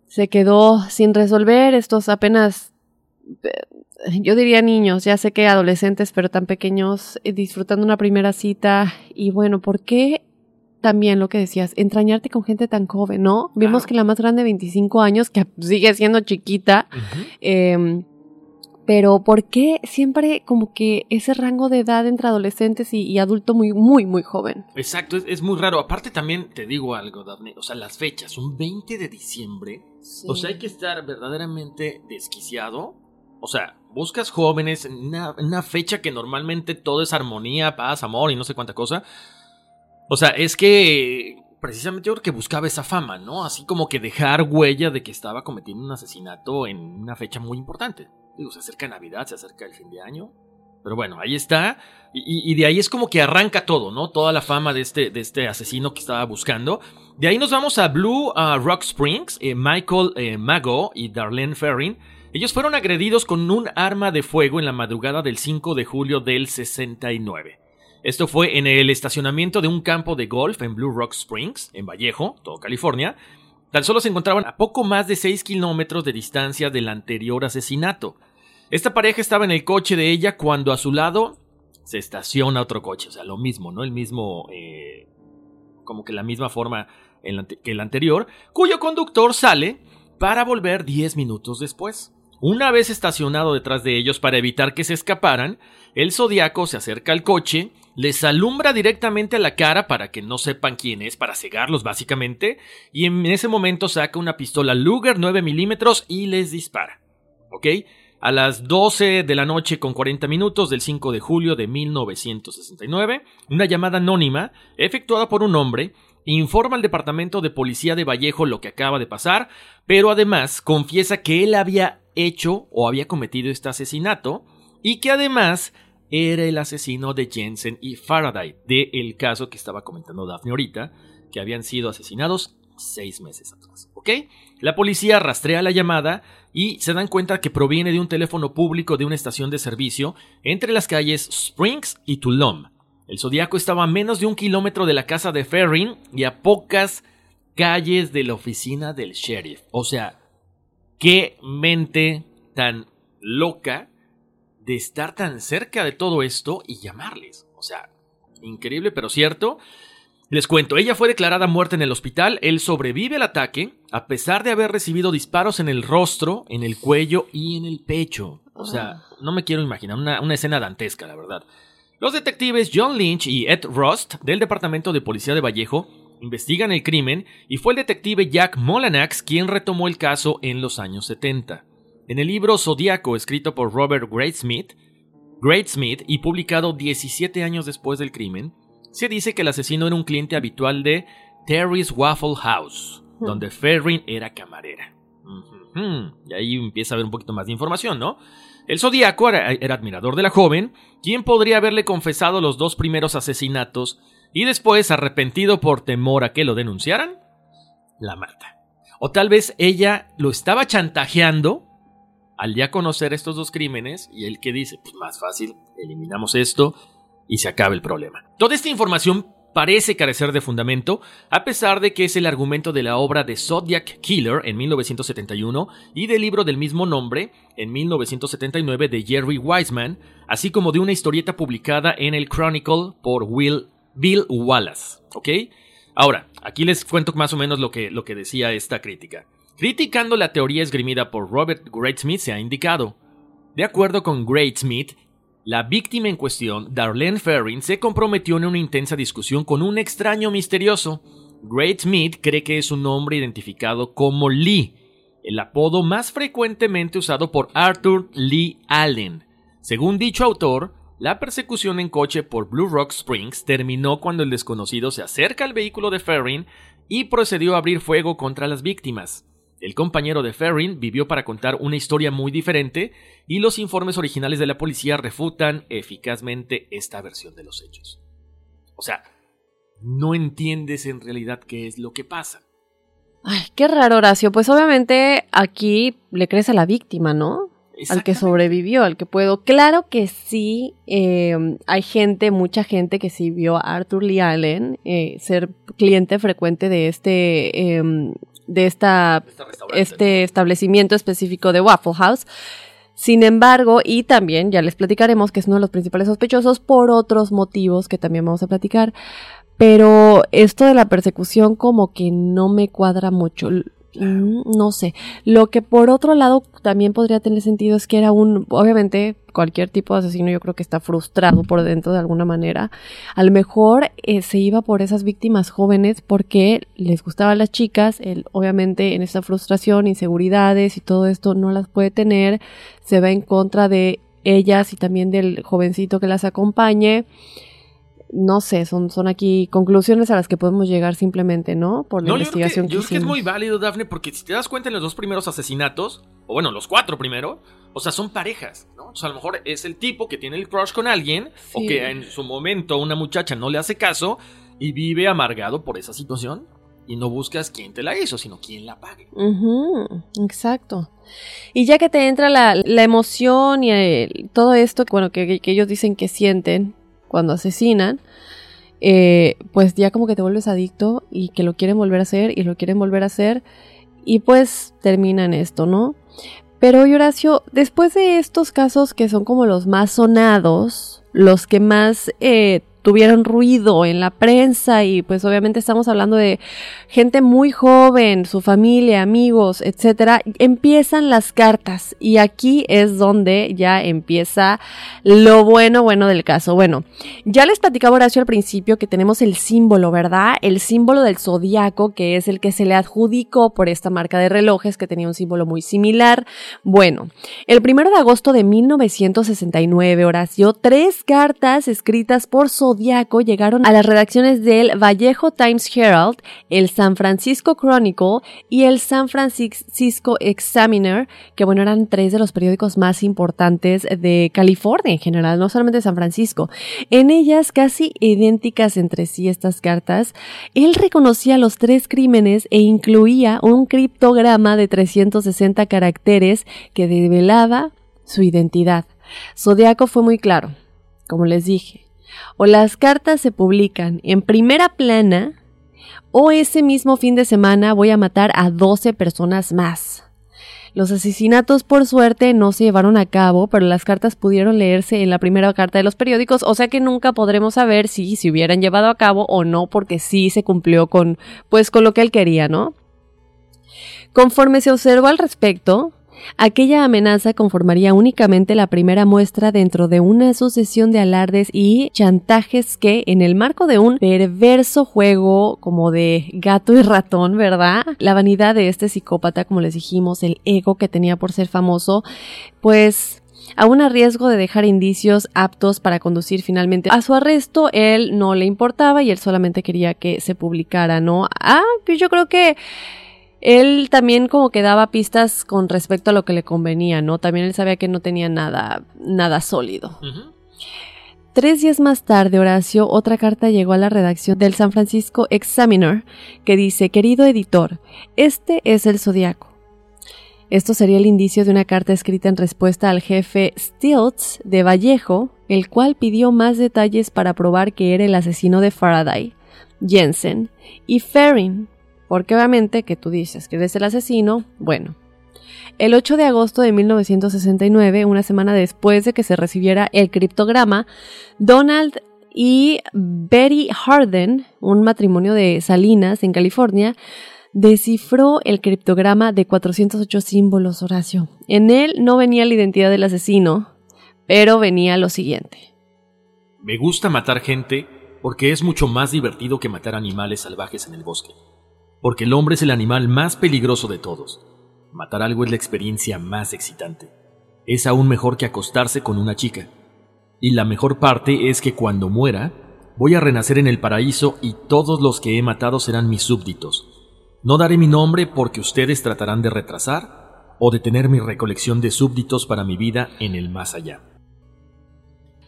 S6: se quedó sin resolver estos apenas eh, yo diría niños, ya sé que adolescentes, pero tan pequeños, eh, disfrutando una primera cita. Y bueno, ¿por qué también lo que decías, entrañarte con gente tan joven, ¿no? Vimos que la más grande, 25 años, que sigue siendo chiquita, eh, pero ¿por qué siempre como que ese rango de edad entre adolescentes y, y adulto muy, muy, muy joven?
S4: Exacto, es, es muy raro. Aparte también te digo algo, Daphne. O sea, las fechas, un 20 de diciembre. O sea, hay que estar verdaderamente desquiciado. O sea, buscas jóvenes en una, una fecha que normalmente todo es armonía, paz, amor y no sé cuánta cosa. O sea, es que precisamente yo creo que buscaba esa fama, ¿no? Así como que dejar huella de que estaba cometiendo un asesinato en una fecha muy importante. Digo, se acerca Navidad, se acerca el fin de año. Pero bueno, ahí está. Y, de ahí es como que arranca todo, ¿no? Toda la fama de este, de este asesino que estaba buscando. De ahí nos vamos a Blue uh, Rock Springs. Eh, Michael eh, Mago y Darlene Ferrin. Ellos fueron agredidos con un arma de fuego en la madrugada del 5 de julio del 69. Esto fue en el estacionamiento de un campo de golf en Blue Rock Springs, en Vallejo, todo California. Tan solo se encontraban a poco más de 6 kilómetros de distancia del anterior asesinato. Esta pareja estaba en el coche de ella cuando a su lado se estaciona otro coche, o sea, lo mismo, ¿no? El mismo, eh, como que la misma forma que el anterior, cuyo conductor sale para volver 10 minutos después. Una vez estacionado detrás de ellos para evitar que se escaparan, el zodiaco se acerca al coche, les alumbra directamente a la cara para que no sepan quién es, para cegarlos básicamente, y en ese momento saca una pistola Luger 9 milímetros y les dispara. ¿Ok? A las 12 de la noche con 40 minutos del 5 de julio de 1969, una llamada anónima, efectuada por un hombre, informa al departamento de policía de Vallejo lo que acaba de pasar, pero además confiesa que él había hecho o había cometido este asesinato y que además era el asesino de Jensen y Faraday, de el caso que estaba comentando Daphne ahorita, que habían sido asesinados seis meses atrás. ¿Ok? La policía rastrea la llamada y se dan cuenta que proviene de un teléfono público de una estación de servicio entre las calles Springs y Tulum. El Zodíaco estaba a menos de un kilómetro de la casa de Ferrin y a pocas calles de la oficina del sheriff. O sea, qué mente tan loca de estar tan cerca de todo esto y llamarles. O sea, increíble pero cierto. Les cuento, ella fue declarada muerta en el hospital, él sobrevive al ataque, a pesar de haber recibido disparos en el rostro, en el cuello y en el pecho. O sea, no me quiero imaginar, una, una escena dantesca, la verdad. Los detectives John Lynch y Ed Rust del Departamento de Policía de Vallejo investigan el crimen y fue el detective Jack Molanax quien retomó el caso en los años 70. En el libro Zodíaco, escrito por Robert Great Smith y publicado 17 años después del crimen, se dice que el asesino era un cliente habitual de Terry's Waffle House, donde Ferrin era camarera. Y ahí empieza a haber un poquito más de información, ¿no? El Zodíaco era, era, admirador de la joven, quien podría haberle confesado los dos primeros asesinatos y después, arrepentido por temor a que lo denunciaran, la mata. O tal vez ella lo estaba chantajeando al ya conocer estos dos crímenes y él que dice, pues más fácil, eliminamos esto y se acaba el problema. Toda esta información parece carecer de fundamento, a pesar de que es el argumento de la obra de Zodiac Killer en 1971 y del libro del mismo nombre en 1979 de Jerry Wiseman, así como de una historieta publicada en el Chronicle por Will, Bill Wallace. ¿Ok? Ahora, aquí les cuento más o menos lo que, lo que decía esta crítica. Criticando la teoría esgrimida por Robert Greatsmith se ha indicado. De acuerdo con Greatsmith, la víctima en cuestión, Darlene Ferrin, se comprometió en una intensa discusión con un extraño misterioso. Great Smith cree que es un hombre identificado como Lee, el apodo más frecuentemente usado por Arthur Lee Allen. Según dicho autor, la persecución en coche por Blue Rock Springs terminó cuando el desconocido se acerca al vehículo de Ferrin y procedió a abrir fuego contra las víctimas. El compañero de Ferrin vivió para contar una historia muy diferente y los informes originales de la policía refutan eficazmente esta versión de los hechos. O sea, no entiendes en realidad qué es lo que pasa.
S6: Ay, qué raro, Horacio. Pues obviamente aquí le crees a la víctima, ¿no? Al que sobrevivió, al que puedo. Claro que sí, eh, hay gente, mucha gente que sí vio a Arthur Lee Allen eh, ser cliente frecuente de este em, de esta, este establecimiento específico de Waffle House. Sin embargo, y también ya les platicaremos que es uno de los principales sospechosos por otros motivos que también vamos a platicar. Pero esto de la persecución como que no me cuadra mucho. Mm, no sé. Lo que por otro lado también podría tener sentido es que era un, obviamente, cualquier tipo de asesino yo creo que está frustrado por dentro de alguna manera. A lo mejor eh, se iba por esas víctimas jóvenes porque les gustaban las chicas, él obviamente en esta frustración, inseguridades y todo esto no las puede tener, se va en contra de ellas y también del jovencito que las acompañe no sé, son, son aquí conclusiones a las que podemos llegar simplemente, ¿no? Por la investigación
S4: yo creo que, yo creo que es muy válido, Dafne, porque si te das cuenta en los dos primeros asesinatos, o bueno, los cuatro primero, o sea, son parejas, ¿no? O sea, a lo mejor es el tipo que tiene el crush con alguien, o que en su momento una muchacha no le hace caso y vive amargado por esa situación. Y no buscas quién te la hizo, sino quién la pague.
S6: exacto. Y ya que te entra la, la emoción y todo esto, bueno, que, que ellos dicen que sienten, cuando asesinan, eh, pues ya como que te vuelves adicto y que lo quieren volver a hacer y lo quieren volver a hacer y pues termina en esto, ¿no? Pero Horacio, después de estos casos que son como los más sonados, los que más eh, tuvieron ruido en la prensa y pues obviamente estamos hablando de gente muy joven, su familia, amigos, etcétera, empiezan las cartas y aquí es donde ya empieza lo bueno bueno del caso. Bueno, ya les platicaba Horacio al principio que tenemos el símbolo, ¿verdad? El símbolo del zodiaco que es el que se le adjudicó por esta marca de relojes que tenía un símbolo muy similar. Bueno, el primero de agosto de 1969, Horacio, tres cartas escritas por Zodiaco Zodiaco llegaron a las redacciones del Vallejo Times Herald, el San Francisco Chronicle y el San Francisco Examiner, que bueno, eran tres de los periódicos más importantes de California en general, no solamente de San Francisco. En ellas, casi idénticas entre sí estas cartas, él reconocía los tres crímenes e incluía un criptograma de 360 caracteres que develaba su identidad. Zodiaco fue muy claro, como les dije. O las cartas se publican en primera plana, o ese mismo fin de semana voy a matar a 12 personas más. Los asesinatos, por suerte, no se llevaron a cabo, pero las cartas pudieron leerse en la primera carta de los periódicos, o sea que nunca podremos saber si se hubieran llevado a cabo o no, porque sí se cumplió con, pues, con lo que él quería, ¿no? Conforme se observó al respecto, Aquella amenaza conformaría únicamente la primera muestra dentro de una sucesión de alardes y chantajes que, en el marco de un perverso juego como de gato y ratón, ¿verdad? La vanidad de este psicópata, como les dijimos, el ego que tenía por ser famoso, pues aún a riesgo de dejar indicios aptos para conducir finalmente a su arresto, él no le importaba y él solamente quería que se publicara, ¿no? Ah, pues yo creo que él también como que daba pistas con respecto a lo que le convenía, ¿no? También él sabía que no tenía nada, nada sólido. Tres días más tarde, Horacio, otra carta llegó a la redacción del San Francisco Examiner que dice, querido editor, este es el zodiaco. Esto sería el indicio de una carta escrita en respuesta al jefe Stilts de Vallejo, el cual pidió más detalles para probar que era el asesino de Faraday, Jensen y Ferrin, porque obviamente que tú dices que eres el asesino, bueno. El 8 de agosto de 1969, una semana después de que se recibiera el criptograma, Donald y Betty Harden, un matrimonio de Salinas en California, descifró el criptograma de 408 símbolos, Horacio. En él no venía la identidad del asesino, pero venía lo siguiente.
S4: Me gusta matar gente porque es mucho más divertido que matar animales salvajes en el bosque porque el hombre es el animal más peligroso de todos. Matar algo es la experiencia más excitante. Es aún mejor que acostarse con una chica. Y la mejor parte es que cuando muera, voy a renacer en el paraíso y todos los que he matado serán mis súbditos. No daré mi nombre porque ustedes tratarán de retrasar o de tener mi recolección de súbditos para mi vida en el más allá.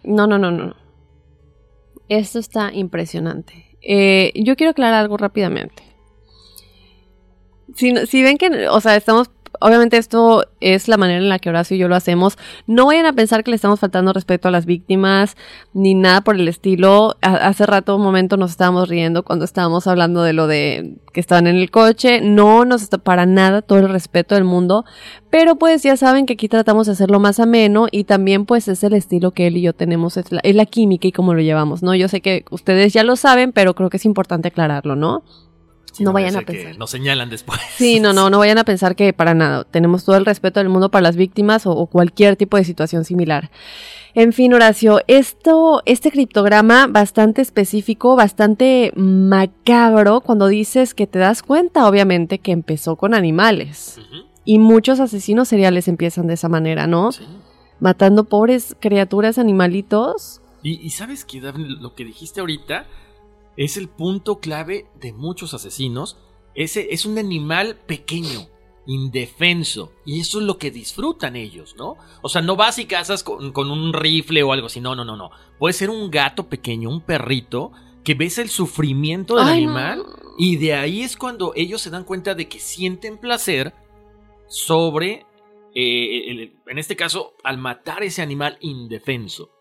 S6: No, no, no, no. Esto está impresionante. Eh, yo quiero aclarar algo rápidamente si, ven que, o sea, estamos obviamente esto es la manera en la que Horacio y yo lo hacemos. No vayan a pensar que le estamos faltando respeto a las víctimas ni nada por el estilo. hace rato, un momento, nos estábamos riendo cuando estábamos hablando de lo de que estaban en el coche. No nos está para nada todo el respeto del mundo. Pero pues ya saben que aquí tratamos de hacerlo más ameno y también pues es el estilo que él y yo tenemos, es la, es la química y cómo lo llevamos, ¿no? Yo sé que ustedes ya lo saben, pero creo que es importante aclararlo, ¿no? No, vayan a pensar.
S4: Que nos señalan después.
S6: Sí, no, no, no vayan a pensar que para nada. Tenemos todo el respeto del mundo para las víctimas o, cualquier tipo de situación similar. En fin, Horacio, esto, este criptograma bastante específico, bastante macabro, cuando dices que te das cuenta, obviamente, que empezó con animales. Y muchos asesinos seriales empiezan de esa manera, ¿no? Sí. Matando pobres criaturas, animalitos.
S4: Y, y sabes que, lo que dijiste ahorita, es el punto clave de muchos asesinos. Ese es un animal pequeño, indefenso. Y eso es lo que disfrutan ellos, ¿no? O sea, no vas y cazas con, un rifle o algo así. No, no, no, no. Puede ser un gato pequeño, un perrito, que ves el sufrimiento del animal. Y de ahí es cuando ellos se dan cuenta de que sienten placer sobre, eh, en este caso, al matar ese animal indefenso.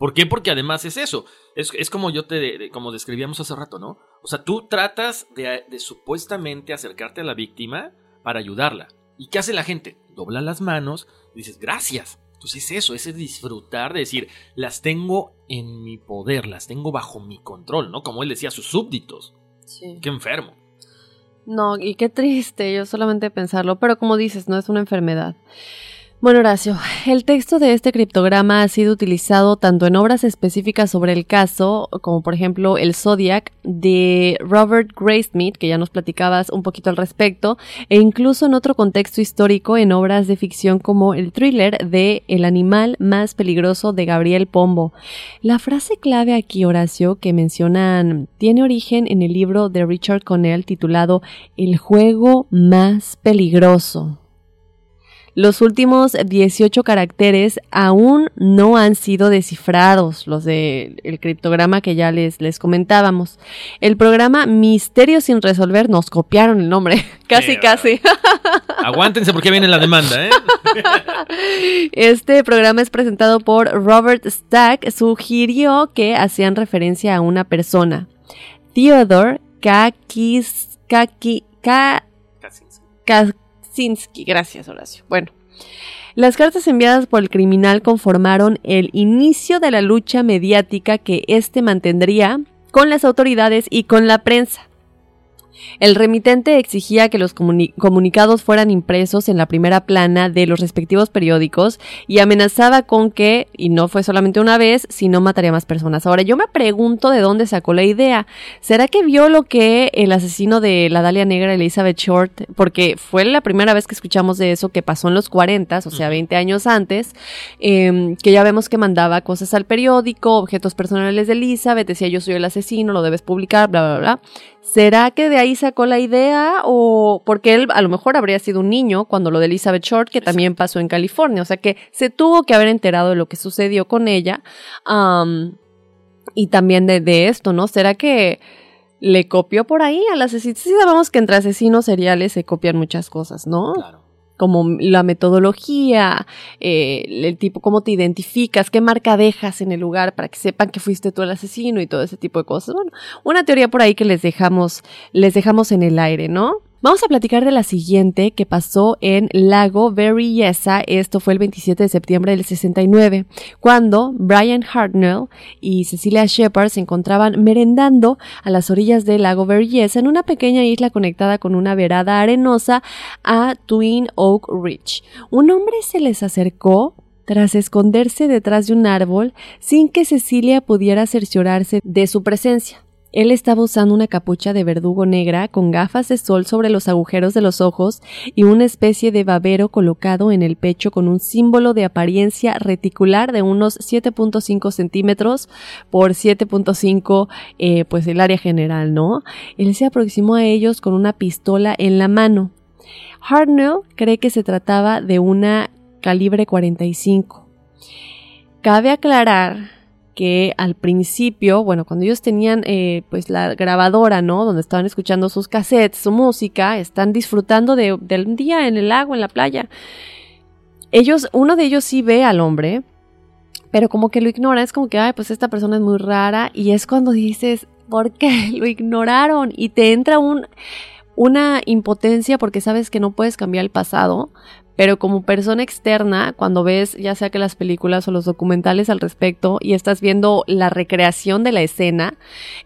S4: ¿Por qué? Porque además es eso. Es, como yo te, como describíamos hace rato, ¿no? O sea, tú tratas de, supuestamente acercarte a la víctima para ayudarla. ¿Y qué hace la gente? Dobla las manos y dices, gracias. Entonces es eso, ese disfrutar de decir, las tengo en mi poder, las tengo bajo mi control, ¿no? Como él decía, sus súbditos. Sí. Qué enfermo.
S6: No, y qué triste, yo solamente pensarlo, pero como dices, no es una enfermedad. Bueno, Horacio, el texto de este criptograma ha sido utilizado tanto en obras específicas sobre el caso, como por ejemplo el Zodiac de Robert Graysmith, que ya nos platicabas un poquito al respecto, e incluso en otro contexto histórico en obras de ficción como el thriller de El animal más peligroso de Gabriel Pombo. La frase clave aquí, Horacio, que mencionan, tiene origen en el libro de Richard Connell titulado El juego más peligroso. Los últimos 18 caracteres aún no han sido descifrados, los del el criptograma que ya les, les comentábamos. El programa Misterio sin resolver nos copiaron el nombre, casi, casi.
S4: Aguántense porque viene la demanda, ¿eh?
S6: Este programa es presentado por Robert Stack, sugirió que hacían referencia a una persona. Theodore Kakis, Kaki, Ka, Kaczynski. Gracias, Horacio. Bueno. Las cartas enviadas por el criminal conformaron el inicio de la lucha mediática que éste mantendría con las autoridades y con la prensa. El remitente exigía que los comunicados fueran impresos en la primera plana de los respectivos periódicos y amenazaba con que, y no fue solamente una vez, sino mataría más personas. Ahora, yo me pregunto de dónde sacó la idea. ¿Será que vio lo que el asesino de la Dalia Negra, Elizabeth Short, porque fue la primera vez que escuchamos de eso que pasó en los 40, o sea, 20 años antes, em, que ya vemos que mandaba cosas al periódico, objetos personales de Elizabeth, decía yo soy el asesino, lo debes publicar, bla, bla, bla. ¿Será que de ahí sacó la idea? O porque él a lo mejor habría sido un niño cuando lo de Elizabeth Short, que también pasó en California. O sea que se tuvo que haber enterado de lo que sucedió con ella. y también de, de, esto, ¿no? ¿Será que le copió por ahí al asesino? Sí, sabemos que entre asesinos seriales se copian muchas cosas, ¿no? Claro como la metodología, eh, el tipo, cómo te identificas, qué marca dejas en el lugar para que sepan que fuiste tú el asesino y todo ese tipo de cosas. Bueno, una teoría por ahí que les dejamos, les dejamos en el aire, ¿no? Vamos a platicar de la siguiente que pasó en Lago Berryessa. Esto fue el 27 de septiembre del 69, cuando Brian Hartnell y Cecilia Shepard se encontraban merendando a las orillas del lago Berryessa en una pequeña isla conectada con una verada arenosa a Twin Oak Ridge. Un hombre se les acercó tras esconderse detrás de un árbol sin que Cecilia pudiera cerciorarse de su presencia. Él estaba usando una capucha de verdugo negra con gafas de sol sobre los agujeros de los ojos y una especie de babero colocado en el pecho con un símbolo de apariencia reticular de unos 7.5 centímetros por 7.5 eh, pues el área general, ¿no? Él se aproximó a ellos con una pistola en la mano. Hartnell cree que se trataba de una calibre 45. Cabe aclarar que al principio, bueno, cuando ellos tenían eh, pues la grabadora, ¿no? Donde estaban escuchando sus cassettes, su música, están disfrutando de, del día en el lago, en la playa. Ellos, uno de ellos sí ve al hombre, pero como que lo ignora, es como que, ay, pues esta persona es muy rara, y es cuando dices, ¿por qué lo ignoraron? Y te entra un, una impotencia porque sabes que no puedes cambiar el pasado, pero como persona externa, cuando ves ya sea que las películas o los documentales al respecto y estás viendo la recreación de la escena,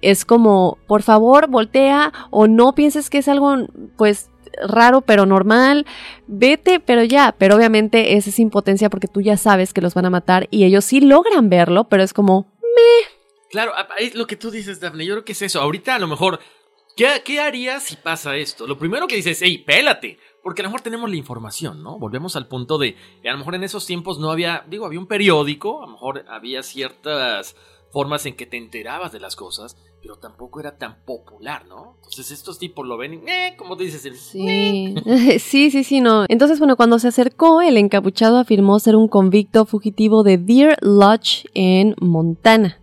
S6: es como, por favor, voltea o no pienses que es algo, pues, raro pero normal, vete, pero ya, pero obviamente es impotencia porque tú ya sabes que los van a matar y ellos sí logran verlo, pero es como, meh.
S4: Claro, es lo que tú dices, Daphne, yo creo que es eso. Ahorita a lo mejor, ¿qué, qué harías si pasa esto? Lo primero que dices, hey, pélate. Porque a lo mejor tenemos la información, ¿no? Volvemos al punto de, a lo mejor en esos tiempos no había, digo, había un periódico, a lo mejor había ciertas formas en que te enterabas de las cosas, pero tampoco era tan popular, ¿no? Entonces estos tipos lo ven y, eh, como dices, el...
S6: Sí. sí, sí, sí, no. Entonces, bueno, cuando se acercó, el encapuchado afirmó ser un convicto fugitivo de Deer Lodge en Montana,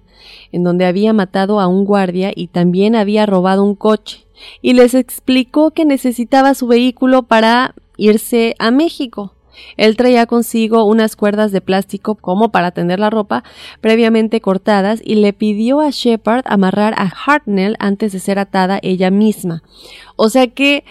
S6: en donde había matado a un guardia y también había robado un coche y les explicó que necesitaba su vehículo para irse a México. Él traía consigo unas cuerdas de plástico como para tender la ropa previamente cortadas y le pidió a Shepard amarrar a Hartnell antes de ser atada ella misma. O sea que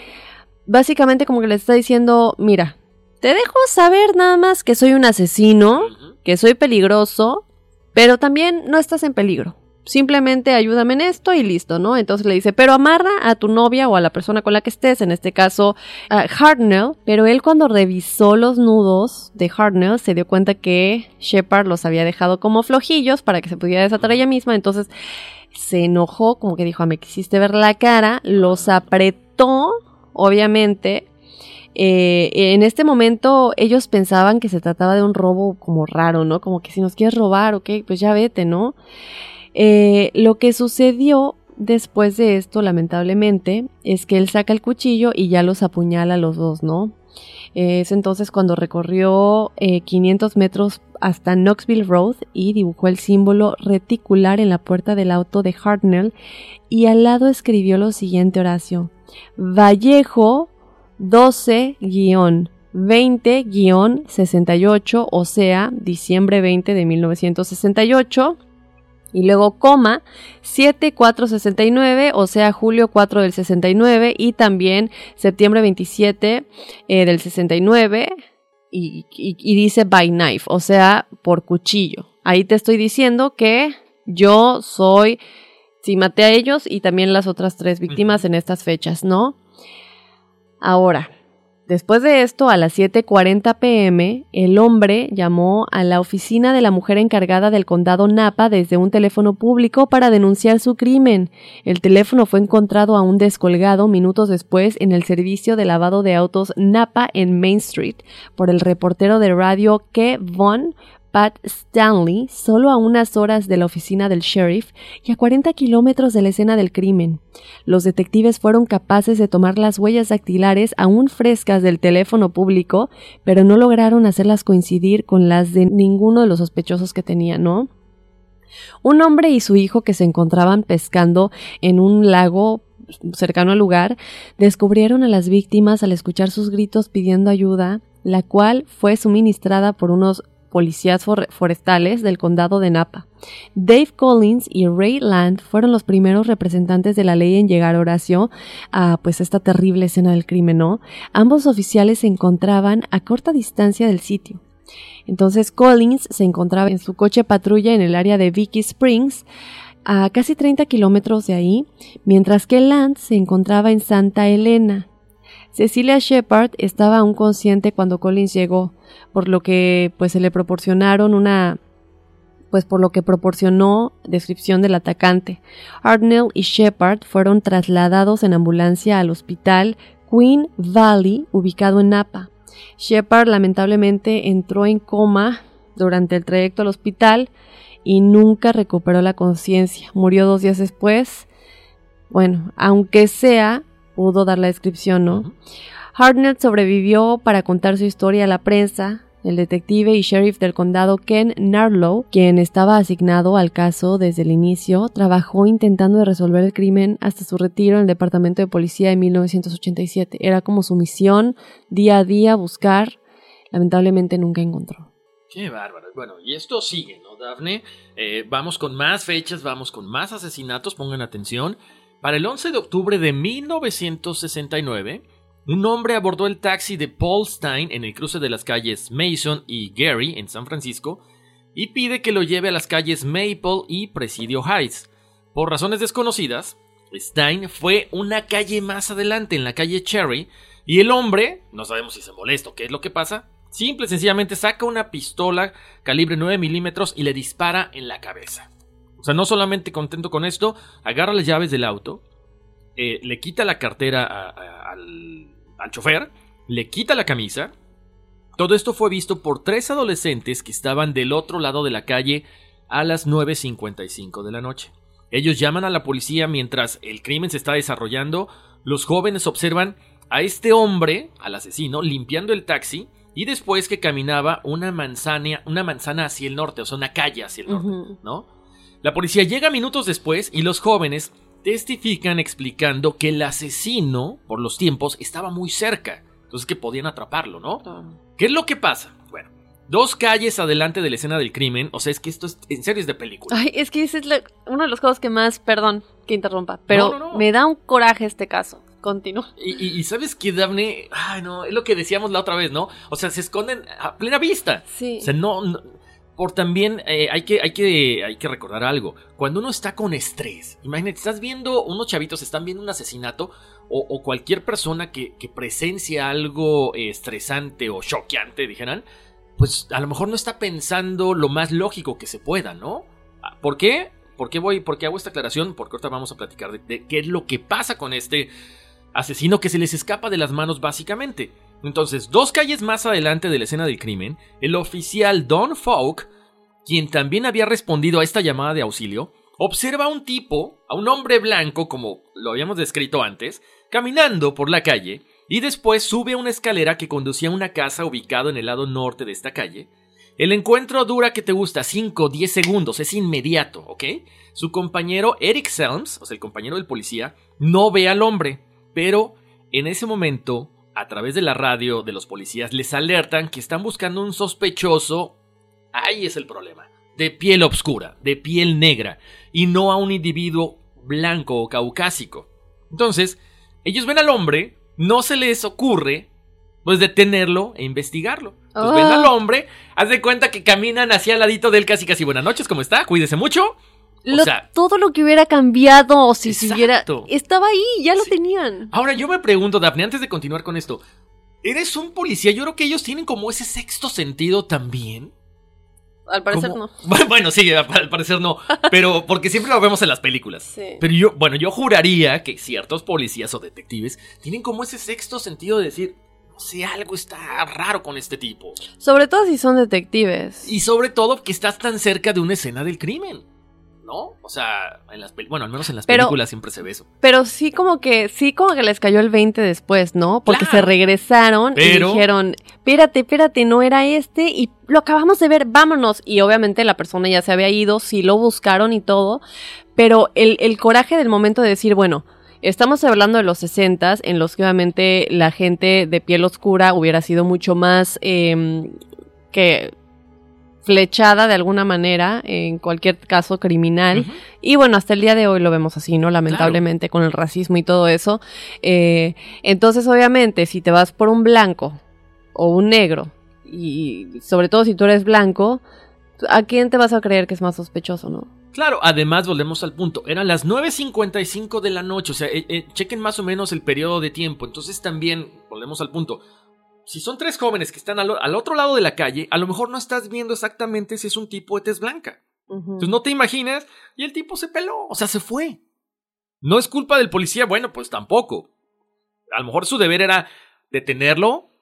S6: básicamente como que le está diciendo, mira, te dejo saber nada más que soy un asesino, que soy peligroso, pero también no estás en peligro. Simplemente ayúdame en esto y listo, ¿no? Entonces le dice, pero amarra a tu novia o a la persona con la que estés, en este caso a Hartnell, pero él cuando revisó los nudos de Hartnell se dio cuenta que Shepard los había dejado como flojillos para que se pudiera desatar ella misma, entonces se enojó, como que dijo, ah, me quisiste ver la cara, los apretó, obviamente, eh, en este momento ellos pensaban que se trataba de un robo como raro, ¿no? Como que si nos quieres robar, ok, pues ya vete, ¿no? Eh, lo que sucedió después de esto, lamentablemente, es que él saca el cuchillo y ya los apuñala a los dos, ¿no? Es entonces cuando recorrió 500 eh, metros hasta Knoxville Road y dibujó el símbolo reticular en la puerta del auto de Hartnell y al lado escribió lo siguiente Horacio. Vallejo 12-20-68, o sea, diciembre 20 de 1968 y luego coma 7469, o sea, julio 4 del 69 y también septiembre 27 eh, del 69 y, y, dice by knife, o sea, por cuchillo. Ahí te estoy diciendo que yo soy, si maté a ellos y también las otras tres víctimas en estas fechas, ¿no? Ahora, Después de esto, a las 7:40 pm, el hombre llamó a la oficina de la mujer encargada del condado Napa desde un teléfono público para denunciar su crimen. El teléfono fue encontrado aún descolgado minutos después en el servicio de lavado de autos Napa en Main Street por el reportero de radio Ke Von Pat Stanley, solo a unas horas de la oficina del sheriff y a 40 kilómetros de la escena del crimen. Los detectives fueron capaces de tomar las huellas dactilares aún frescas del teléfono público, pero no lograron hacerlas coincidir con las de ninguno de los sospechosos que tenían, ¿no? Un hombre y su hijo que se encontraban pescando en un lago cercano al lugar, descubrieron a las víctimas al escuchar sus gritos pidiendo ayuda, la cual fue suministrada por unos policías forestales del condado de Napa. Dave Collins y Ray Land fueron los primeros representantes de la ley en llegar Horacio a pues esta terrible escena del crimen, ¿no? Ambos oficiales se encontraban a corta distancia del sitio. Entonces Collins se encontraba en su coche patrulla en el área de Vicky Springs, a casi 30 kilómetros de ahí, mientras que Land se encontraba en Santa Elena. Cecilia Shepard estaba aún consciente cuando Collins llegó, por lo que pues se le proporcionaron una pues por lo que proporcionó descripción del atacante. Arnell y Shepard fueron trasladados en ambulancia al hospital Queen Valley, ubicado en Napa. Shepard lamentablemente entró en coma durante el trayecto al hospital y nunca recuperó la conciencia. Murió dos días después. Bueno, aunque sea, pudo dar la descripción, ¿no? Hartnett sobrevivió para contar su historia a la prensa. El detective y sheriff del condado Ken Narlow, quien estaba asignado al caso desde el inicio, trabajó intentando resolver el crimen hasta su retiro en el departamento de policía en 1987. Era como su misión día a día buscar. Lamentablemente nunca encontró.
S4: Qué bárbaro. Bueno, y esto sigue, ¿no, Daphne? Eh, vamos con más fechas, vamos con más asesinatos, pongan atención. Para el 11 de octubre de 1969, un hombre abordó el taxi de Paul Stein en el cruce de las calles Mason y Gary en San Francisco y pide que lo lleve a las calles Maple y Presidio Heights. Por razones desconocidas, Stein fue una calle más adelante, en la calle Cherry, y el hombre, no sabemos si se molesta o qué es lo que pasa, simple y sencillamente saca una pistola calibre 9 milímetros y le dispara en la cabeza. O sea, no solamente contento con esto, agarra las llaves del auto, eh, le quita la cartera al, al chofer, le quita la camisa. Todo esto fue visto por tres adolescentes que estaban del otro lado de la calle a las 9.55 de la noche. Ellos llaman a la policía mientras el crimen se está desarrollando. Los jóvenes observan a este hombre, al asesino, limpiando el taxi y después que caminaba una manzana, una manzana hacia el norte, o sea, una calle hacia el norte, ¿no? La policía llega minutos después y los jóvenes testifican explicando que el asesino, por los tiempos, estaba muy cerca. Entonces que podían atraparlo, ¿no? ¿Qué es lo que pasa? Bueno, dos calles adelante de la escena del crimen. O sea, es que esto es en serio es de película.
S6: Ay, es que ese es uno de los juegos que más, perdón que interrumpa, pero me da un coraje este caso. Continúa.
S4: Y, sabes que Daphne, ay no, es lo que decíamos la otra vez, ¿no? O sea, se esconden a plena vista.
S6: Sí.
S4: O sea, no por también eh, hay, que, hay, que, hay que recordar algo. Cuando uno está con estrés, imagínate, estás viendo, unos chavitos están viendo un asesinato o, cualquier persona que, que presencia algo eh, estresante o choqueante, dijeran, pues a lo mejor no está pensando lo más lógico que se pueda, ¿no? Ah, ¿Por qué? ¿Por qué voy? ¿Por qué hago esta aclaración? Porque ahorita vamos a platicar de, de qué es lo que pasa con este asesino que se les escapa de las manos básicamente. Entonces, dos calles más adelante de la escena del crimen, el oficial Don Falk, quien también había respondido a esta llamada de auxilio, observa a un tipo, a un hombre blanco, como lo habíamos descrito antes, caminando por la calle, y después sube a una escalera que conducía a una casa ubicada en el lado norte de esta calle. El encuentro dura que te gusta 5 o 10 segundos, es inmediato, ¿ok? Su compañero Eric Selms, o sea, el compañero del policía, no ve al hombre, pero en ese momento a través de la radio de los policías les alertan que están buscando un sospechoso. Ahí es el problema. De piel oscura, de piel negra, y no a un individuo blanco o caucásico. Entonces, ellos ven al hombre, no se les ocurre pues detenerlo e investigarlo. Pues ven al ah. hombre, haz de cuenta que caminan hacia el ladito de él casi casi buenas noches, ¿cómo está? Cuídese mucho
S6: todo lo que hubiera cambiado o si se hubiera... Estaba ahí, ya lo tenían.
S4: Ahora yo me pregunto, Daphne, antes de continuar con esto, ¿eres un policía? Yo creo que ellos tienen como ese sexto sentido también.
S6: Al parecer no.
S4: Bueno, sí, al parecer no. Pero porque siempre lo vemos en las películas. Pero yo, bueno, yo juraría que ciertos policías o detectives tienen como ese sexto sentido de decir, no sé, algo está raro con este tipo.
S6: Sobre todo si son detectives.
S4: Y sobre todo que estás tan cerca de una escena del crimen. ¿No? O sea, en las bueno, al menos en las películas siempre se ve eso.
S6: Pero sí como que, sí como que les cayó el 20 después, ¿no? Porque se regresaron y dijeron, espérate, espérate, no era este y lo acabamos de ver, vámonos. Y obviamente la persona ya se había ido, sí lo buscaron y todo, pero el, coraje del momento de decir, bueno, Estamos hablando de los 60 en los que obviamente la gente de piel oscura hubiera sido mucho más em, que flechada de alguna manera, en cualquier caso criminal. Y bueno, hasta el día de hoy lo vemos así, ¿no? Lamentablemente con el racismo y todo eso. Eh, entonces, obviamente, si te vas por un blanco o un negro, y sobre todo si tú eres blanco, ¿a quién te vas a creer que es más sospechoso, no?
S4: Claro, además volvemos al punto, eran las 9.55 de la noche, o sea, eh, eh, chequen más o menos el periodo de tiempo, entonces también, volvemos al punto, si son tres jóvenes que están al, otro lado de la calle, a lo mejor no estás viendo exactamente si es un tipo de tez blanca. Entonces no te imaginas y el tipo se peló, o sea, se fue. No es culpa del policía, bueno, pues tampoco. A lo mejor su deber era detenerlo,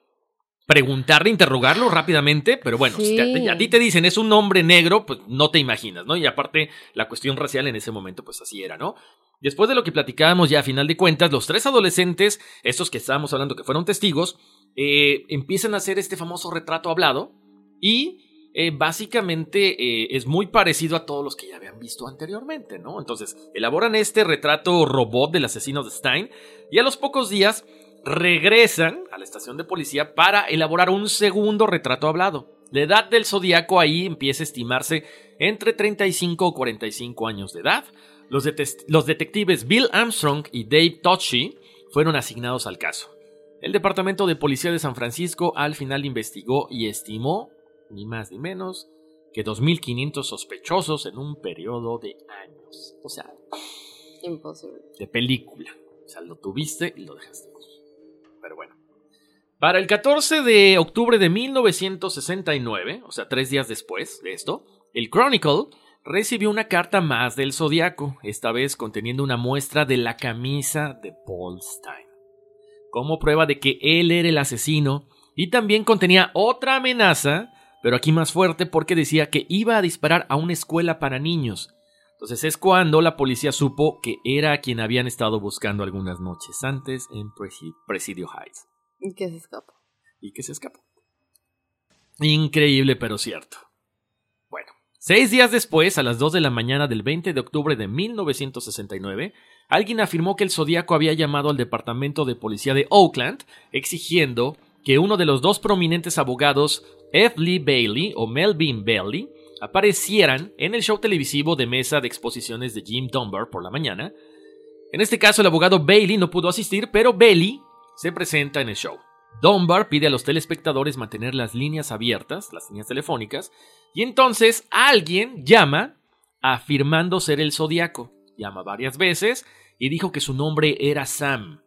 S4: preguntarle, interrogarlo rápidamente, pero bueno, si a, ti te dicen es un hombre negro, pues no te imaginas, ¿no? Y aparte, la cuestión racial en ese momento, pues así era, ¿no? Después de lo que platicábamos ya a final de cuentas, los tres adolescentes, estos que estábamos hablando que fueron testigos, eh, empiezan a hacer este famoso retrato hablado y eh, básicamente eh, es muy parecido a todos los que ya habían visto anteriormente, ¿no? Entonces, elaboran este retrato robot del asesino de Stein y a los pocos días regresan a la estación de policía para elaborar un segundo retrato hablado. La edad del zodiaco ahí empieza a estimarse entre 35 o 45 años de edad. Los, los detectives Bill Armstrong y Dave Tocci fueron asignados al caso. El Departamento de Policía de San Francisco al final investigó y estimó, ni más ni menos, que 2.500 sospechosos en un periodo de años. O sea,
S6: imposible.
S4: De película. O sea, lo tuviste y lo dejaste. Pero bueno. Para el 14 de octubre de 1969, o sea, tres días después de esto, el Chronicle recibió una carta más del Zodiaco, esta vez conteniendo una muestra de la camisa de Paul Stein como prueba de que él era el asesino y también contenía otra amenaza, pero aquí más fuerte porque decía que iba a disparar a una escuela para niños. Entonces es cuando la policía supo que era a quien habían estado buscando algunas noches antes en Presidio Heights.
S6: Y que se escapó.
S4: Y que se escapó. Increíble, pero cierto. Bueno, seis días después, a las 2 de la mañana del 20 de octubre de 1969, alguien afirmó que el Zodíaco había llamado al departamento de policía de Oakland exigiendo que uno de los dos prominentes abogados, F. Lee Bailey o Melvin Bailey, aparecieran en el show televisivo de mesa de exposiciones de Jim Dunbar por la mañana. En este caso, el abogado Bailey no pudo asistir, pero Bailey se presenta en el show. Dunbar pide a los telespectadores mantener las líneas abiertas, las líneas telefónicas, y entonces alguien llama afirmando ser el zodiaco. Llama varias veces y dijo que su nombre era Sam.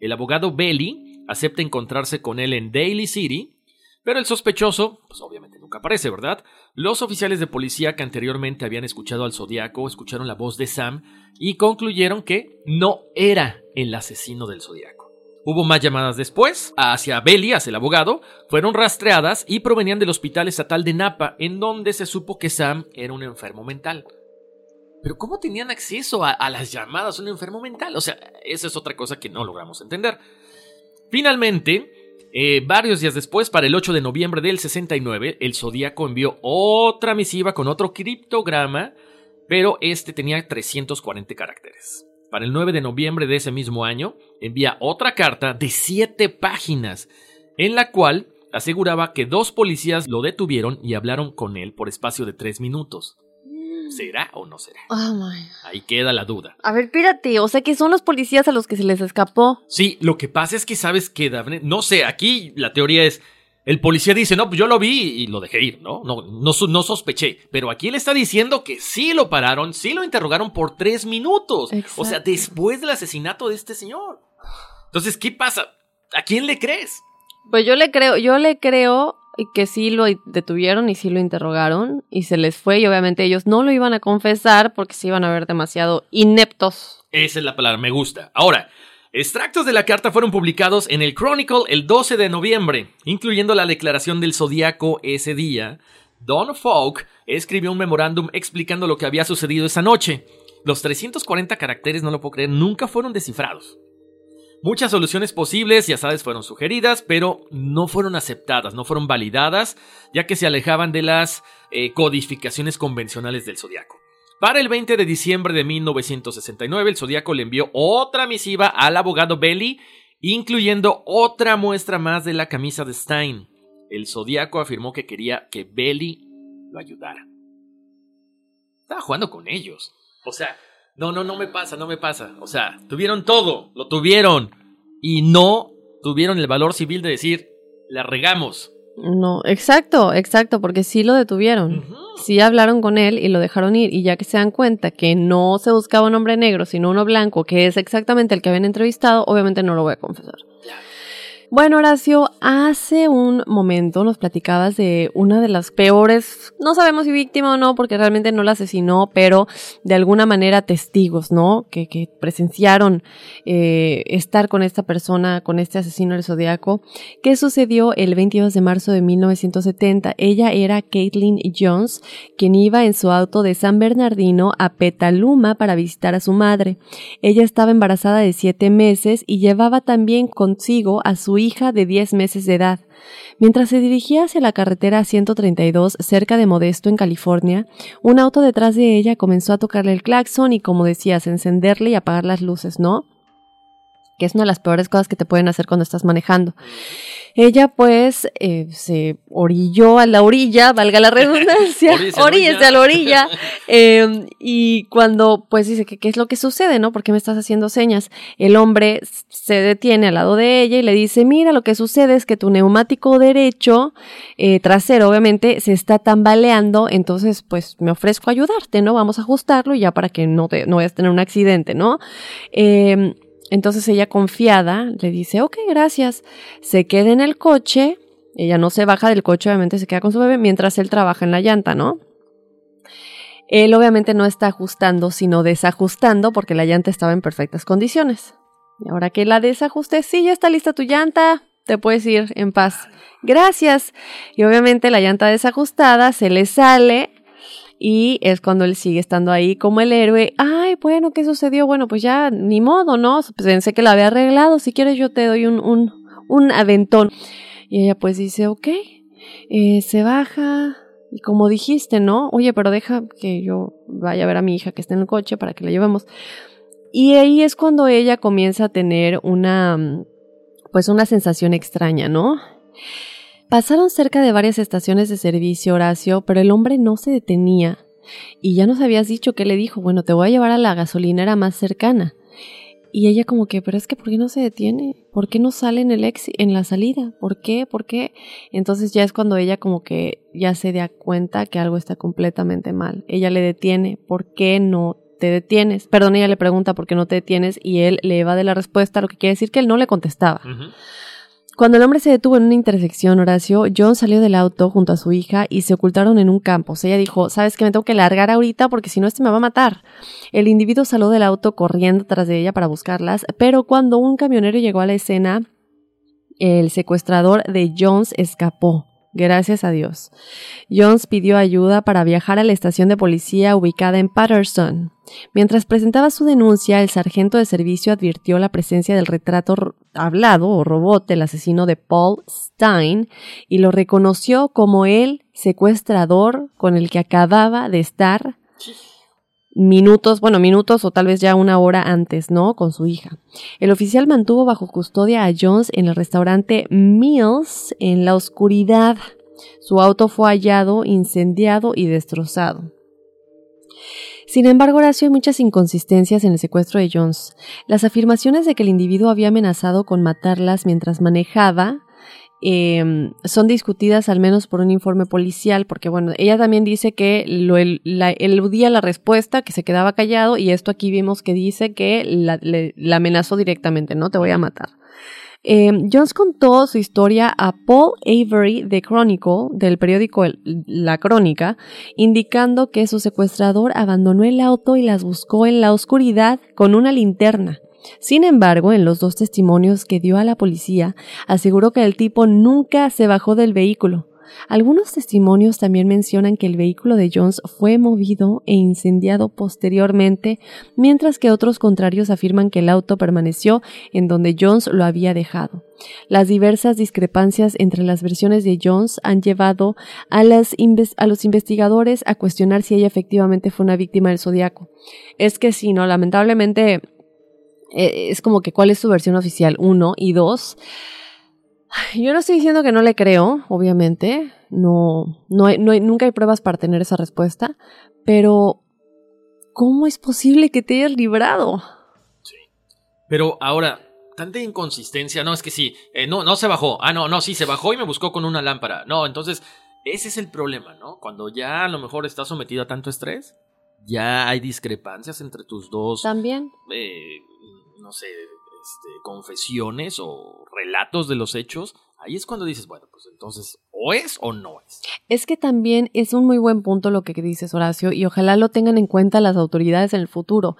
S4: El abogado Belly acepta encontrarse con él en Daly City, pero el sospechoso, pues obviamente nunca aparece, ¿verdad? Los oficiales de policía que anteriormente habían escuchado al zodiaco escucharon la voz de Sam y concluyeron que no era el asesino del zodiaco. Hubo más llamadas después, hacia Belly, hacia el abogado, fueron rastreadas y provenían del hospital estatal de Napa, en donde se supo que Sam era un enfermo mental. Pero ¿cómo tenían acceso a, las llamadas a un enfermo mental? O sea, esa es otra cosa que no logramos entender. Finalmente, eh, varios días después, para el 8 de noviembre del 69, el Zodíaco envió otra misiva con otro criptograma, pero este tenía 340 caracteres. Para el 9 de noviembre de ese mismo año, envía otra carta de 7 páginas, en la cual aseguraba que dos policías lo detuvieron y hablaron con él por espacio de 3 minutos. ¿Será o no será?
S6: Oh
S4: Ahí queda la duda.
S6: A ver, espérate, o sea que son los policías a los que se les escapó.
S4: Sí, lo que pasa es que sabes que Daphne, no sé, aquí la teoría es, el policía dice, no, pues yo lo vi y lo dejé ir, ¿no? No, no, no sospeché. Pero aquí él está diciendo que sí lo pararon, sí lo interrogaron por tres minutos. O sea, después del asesinato de este señor. Entonces, ¿qué pasa? ¿A quién le crees?
S6: Pues yo le creo, yo le creo que sí lo detuvieron y sí lo interrogaron y se les fue y obviamente ellos no lo iban a confesar porque se iban a ver demasiado ineptos.
S4: Esa es la palabra, me gusta. Ahora, extractos de la carta fueron publicados en el Chronicle el 12 de noviembre, incluyendo la declaración del zodiaco ese día. Don Falk escribió un memorándum explicando lo que había sucedido esa noche. Los 340 caracteres, no lo puedo creer, nunca fueron descifrados. Muchas soluciones posibles, ya sabes, fueron sugeridas, pero no fueron aceptadas, no fueron validadas, ya que se alejaban de las eh, codificaciones convencionales del zodiaco. Para el 20 de diciembre de 1969, el zodiaco le envió otra misiva al abogado Belly, incluyendo otra muestra más de la camisa de Stein. El zodiaco afirmó que quería que Belly lo ayudara. Estaba jugando con ellos. O sea, no, no, no me pasa, no me pasa. O sea, tuvieron todo, lo tuvieron. Y no tuvieron el valor civil de decir, la regamos.
S6: No, exacto, exacto, porque sí lo detuvieron. Sí hablaron con él y lo dejaron ir. Y ya que se dan cuenta que no se buscaba un hombre negro, sino uno blanco, que es exactamente el que habían entrevistado, obviamente no lo voy a confesar. Bueno, Horacio, hace un momento nos platicabas de una de las peores, no sabemos si víctima o no, porque realmente no la asesinó, pero de alguna manera testigos, ¿no? Que, que presenciaron eh, estar con esta persona, con este asesino del zodiaco. ¿Qué sucedió el 22 de marzo de 1970? Ella era Caitlin Jones, quien iba en su auto de San Bernardino a Petaluma para visitar a su madre. Ella estaba embarazada de siete meses y llevaba también consigo a su hija de 10 meses de edad. Mientras se dirigía hacia la carretera 132 cerca de Modesto, en California, un auto detrás de ella comenzó a tocarle el claxon y, como decías, encenderle y apagar las luces, ¿no? Que es una de las peores cosas que te pueden hacer cuando estás manejando. Ella pues eh, se orilló a la orilla, valga la redundancia, oríllese a la orilla, em, y cuando pues dice que qué es lo que sucede, ¿no? ¿Por qué me estás haciendo señas? El hombre se detiene al lado de ella y le dice, mira, lo que sucede es que tu neumático derecho, eh, trasero obviamente, se está tambaleando, entonces pues me ofrezco a ayudarte, ¿no? Vamos a ajustarlo ya para que no, te, no vayas a tener un accidente, ¿no? Eh, entonces ella confiada le dice, ok, gracias. Se queda en el coche, ella no se baja del coche, obviamente se queda con su bebé mientras él trabaja en la llanta, ¿no? Él obviamente no está ajustando, sino desajustando porque la llanta estaba en perfectas condiciones. Y ahora que la desajuste, sí, ya está lista tu llanta, te puedes ir en paz. Gracias. Y obviamente la llanta desajustada se le sale y es cuando él sigue estando ahí como el héroe. Ay, bueno, ¿qué sucedió? Bueno, pues ya ni modo, ¿no? Pensé que lo había arreglado. Si quieres yo te doy un, un, un aventón. Y ella pues dice, ok, eh, se baja. Y como dijiste, ¿no? Oye, pero deja que yo vaya a ver a mi hija que está en el coche para que la llevemos. Y ahí es cuando ella comienza a tener una, pues una sensación extraña, ¿no? Pasaron cerca de varias estaciones de servicio, Horacio, pero el hombre no se detenía. Y ya nos habías dicho que le dijo, bueno, te voy a llevar a la gasolinera más cercana. Y ella como que, pero es que ¿por qué no se detiene? ¿Por qué no sale en el ex en la salida? ¿Por qué? ¿Por qué? Entonces ya es cuando ella como que ya se da cuenta que algo está completamente mal. Ella le detiene, ¿por qué no te detienes? Perdón, ella le pregunta por qué no te detienes y él le evade la respuesta, lo que quiere decir que él no le contestaba. Cuando el hombre se detuvo en una intersección, Horacio, John salió del auto junto a su hija y se ocultaron en un campo. Ella dijo, sabes que me tengo que largar ahorita porque si no este me va a matar. El individuo salió del auto corriendo tras de ella para buscarlas, pero cuando un camionero llegó a la escena, el secuestrador de Jones escapó. Gracias a Dios. Jones pidió ayuda para viajar a la estación de policía ubicada en Patterson. Mientras presentaba su denuncia, el sargento de servicio advirtió la presencia del retrato hablado o robot del asesino de Paul Stein y lo reconoció como el secuestrador con el que acababa de estar minutos, bueno, minutos o tal vez ya una hora antes, ¿no? Con su hija. El oficial mantuvo bajo custodia a Jones en el restaurante Mills en la oscuridad. Su auto fue hallado, incendiado y destrozado. Sin embargo, Horacio, hay muchas inconsistencias en el secuestro de Jones. Las afirmaciones de que el individuo había amenazado con matarlas mientras manejaba eh, son discutidas al menos por un informe policial, porque bueno, ella también dice que lo, la, eludía la respuesta, que se quedaba callado, y esto aquí vimos que dice que la, la amenazó directamente, ¿no? Te voy a matar. Eh, Jones contó su historia a Paul Avery de Chronicle, del periódico La Crónica, indicando que su secuestrador abandonó el auto y las buscó en la oscuridad con una linterna. Sin embargo, en los dos testimonios que dio a la policía, aseguró que el tipo nunca se bajó del vehículo. Algunos testimonios también mencionan que el vehículo de Jones fue movido e incendiado posteriormente, mientras que otros contrarios afirman que el auto permaneció en donde Jones lo había dejado. Las diversas discrepancias entre las versiones de Jones han llevado a, los investigadores a cuestionar si ella efectivamente fue una víctima del zodiaco. Es que sí, no, lamentablemente es como que cuál es su versión oficial, uno, y dos, yo no estoy diciendo que no le creo, obviamente, no, no, hay, no nunca hay pruebas para tener esa respuesta, pero ¿cómo es posible que te hayas librado?
S4: Sí. Pero ahora, tanta inconsistencia, no, es que sí, eh, no, no se bajó, ah, no, no, sí, se bajó y me buscó con una lámpara, no, entonces, ese es el problema, ¿no? Cuando ya a lo mejor estás sometido a tanto estrés, ya hay discrepancias entre tus dos.
S6: También.
S4: Eh, no sé, este, confesiones o relatos de los hechos, ahí es cuando dices, bueno, pues entonces o es o no es.
S6: Es que también es un muy buen punto lo que dices, Horacio, y ojalá lo tengan en cuenta las autoridades en el futuro.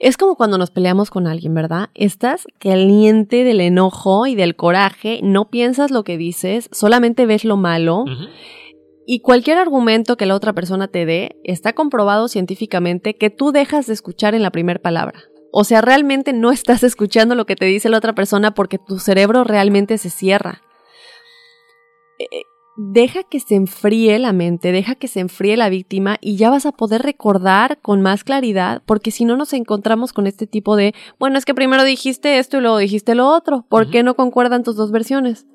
S6: Es como cuando nos peleamos con alguien, ¿verdad? Estás caliente del enojo y del coraje, no piensas lo que dices, solamente ves lo malo. Y cualquier argumento que la otra persona te dé está comprobado científicamente que tú dejas de escuchar en la primera palabra. O sea, realmente no estás escuchando lo que te dice la otra persona porque tu cerebro realmente se cierra. Eh, deja que se enfríe la mente, deja que se enfríe la víctima y ya vas a poder recordar con más claridad, porque si no nos encontramos con este tipo de, bueno, es que primero dijiste esto y luego dijiste lo otro, ¿por qué no concuerdan tus dos versiones?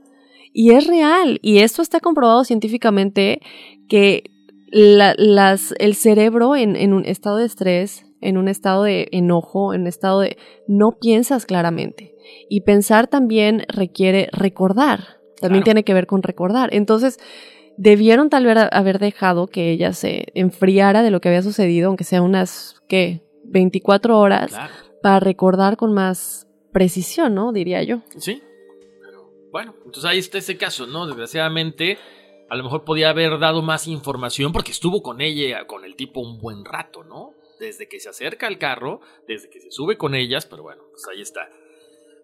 S6: Y es real, y esto está comprobado científicamente que las, el cerebro en, en un estado de estrés en un estado de enojo, en un estado de no piensas claramente. Y pensar también requiere recordar, también tiene que ver con recordar. Entonces, debieron tal vez haber dejado que ella se enfriara de lo que había sucedido, aunque sea unas, ¿qué? 24 horas, para recordar con más precisión, ¿no? Diría yo.
S4: Sí. Bueno, entonces ahí está ese caso, ¿no? Desgraciadamente, a lo mejor podía haber dado más información porque estuvo con ella, con el tipo un buen rato, ¿no? Desde que se acerca al carro, desde que se sube con ellas, pero bueno, pues ahí está.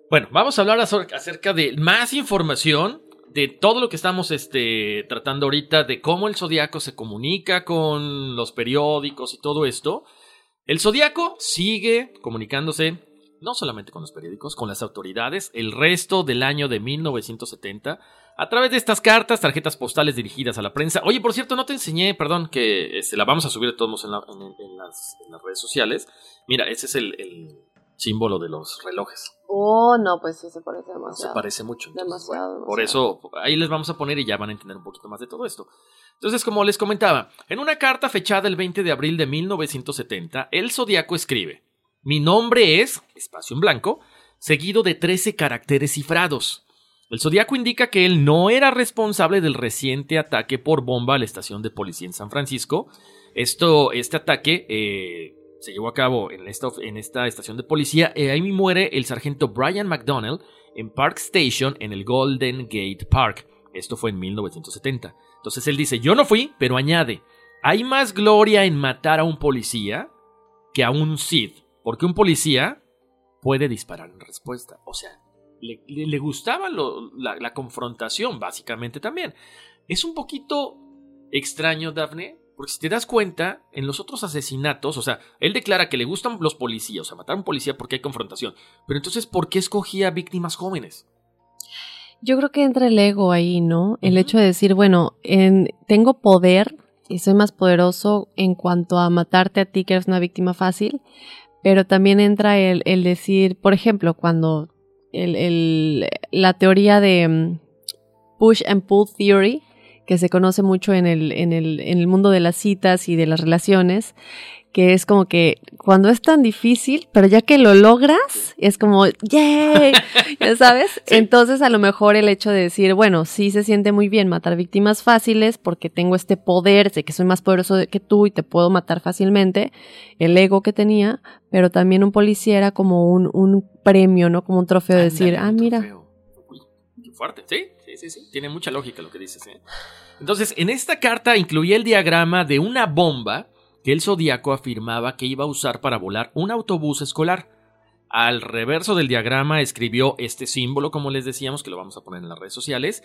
S4: Bueno, vamos a hablar acerca de más información de todo lo que estamos este, tratando ahorita, de cómo el zodiaco se comunica con los periódicos y todo esto. El zodiaco sigue comunicándose no solamente con los periódicos, con las autoridades, el resto del año de 1970 a través de estas cartas, tarjetas postales dirigidas a la prensa. Oye, por cierto, no te enseñé, perdón, que este, la vamos a subir de todos en, en, las, redes sociales. Mira, ese es el, símbolo de los relojes.
S6: Oh, no, pues sí, se parece demasiado.
S4: Se parece mucho.
S6: demasiado,
S4: Por eso, ahí les vamos a poner y ya van a entender un poquito más de todo esto. Entonces, como les comentaba, en una carta fechada el 20 de abril de 1970, el Zodíaco escribe: Mi nombre es, espacio en blanco, seguido de 13 caracteres cifrados. El zodiaco indica que él no era responsable del reciente ataque por bomba a la estación de policía en San Francisco. Esto, este ataque eh, se llevó a cabo en esta, estación de policía. y ahí muere el sargento Brian McDonnell en Park Station en el Golden Gate Park. Esto fue en 1970. Entonces él dice, yo no fui, pero añade, hay más gloria en matar a un policía que a un Sid, porque un policía puede disparar en respuesta. O sea, le, gustaba la, confrontación, básicamente también. Es un poquito extraño, Daphne, porque si te das cuenta, en los otros asesinatos, o sea, él declara que le gustan los policías, o sea, matar a un policía porque hay confrontación. Pero entonces, ¿por qué escogía víctimas jóvenes?
S6: Yo creo que entra el ego ahí, ¿no? El hecho de decir, bueno, tengo poder y soy más poderoso en cuanto a matarte a ti, que eres una víctima fácil, pero también entra el, el decir, por ejemplo, cuando la teoría de mm, push and pull theory, que se conoce mucho en el, en, el, en el mundo de las citas y de las relaciones, que es como que cuando es tan difícil, pero ya que lo logras, es como, ¡yay! ¿Ya sabes? Entonces, a lo mejor el hecho de decir, bueno, sí se siente muy bien matar víctimas fáciles porque tengo este poder, sé que soy más poderoso que tú y te puedo matar fácilmente, el ego que tenía, pero también un policía era como un, un premio, ¿no? Como un trofeo de decir, ah, mira.
S4: qué fuerte, ¿sí? Sí, sí, sí. Tiene mucha lógica lo que dices, ¿eh? Entonces, en esta carta incluía el diagrama de una bomba que el zodiaco afirmaba que iba a usar para volar un autobús escolar. Al reverso del diagrama escribió este símbolo, como les decíamos, que lo vamos a poner en las redes sociales.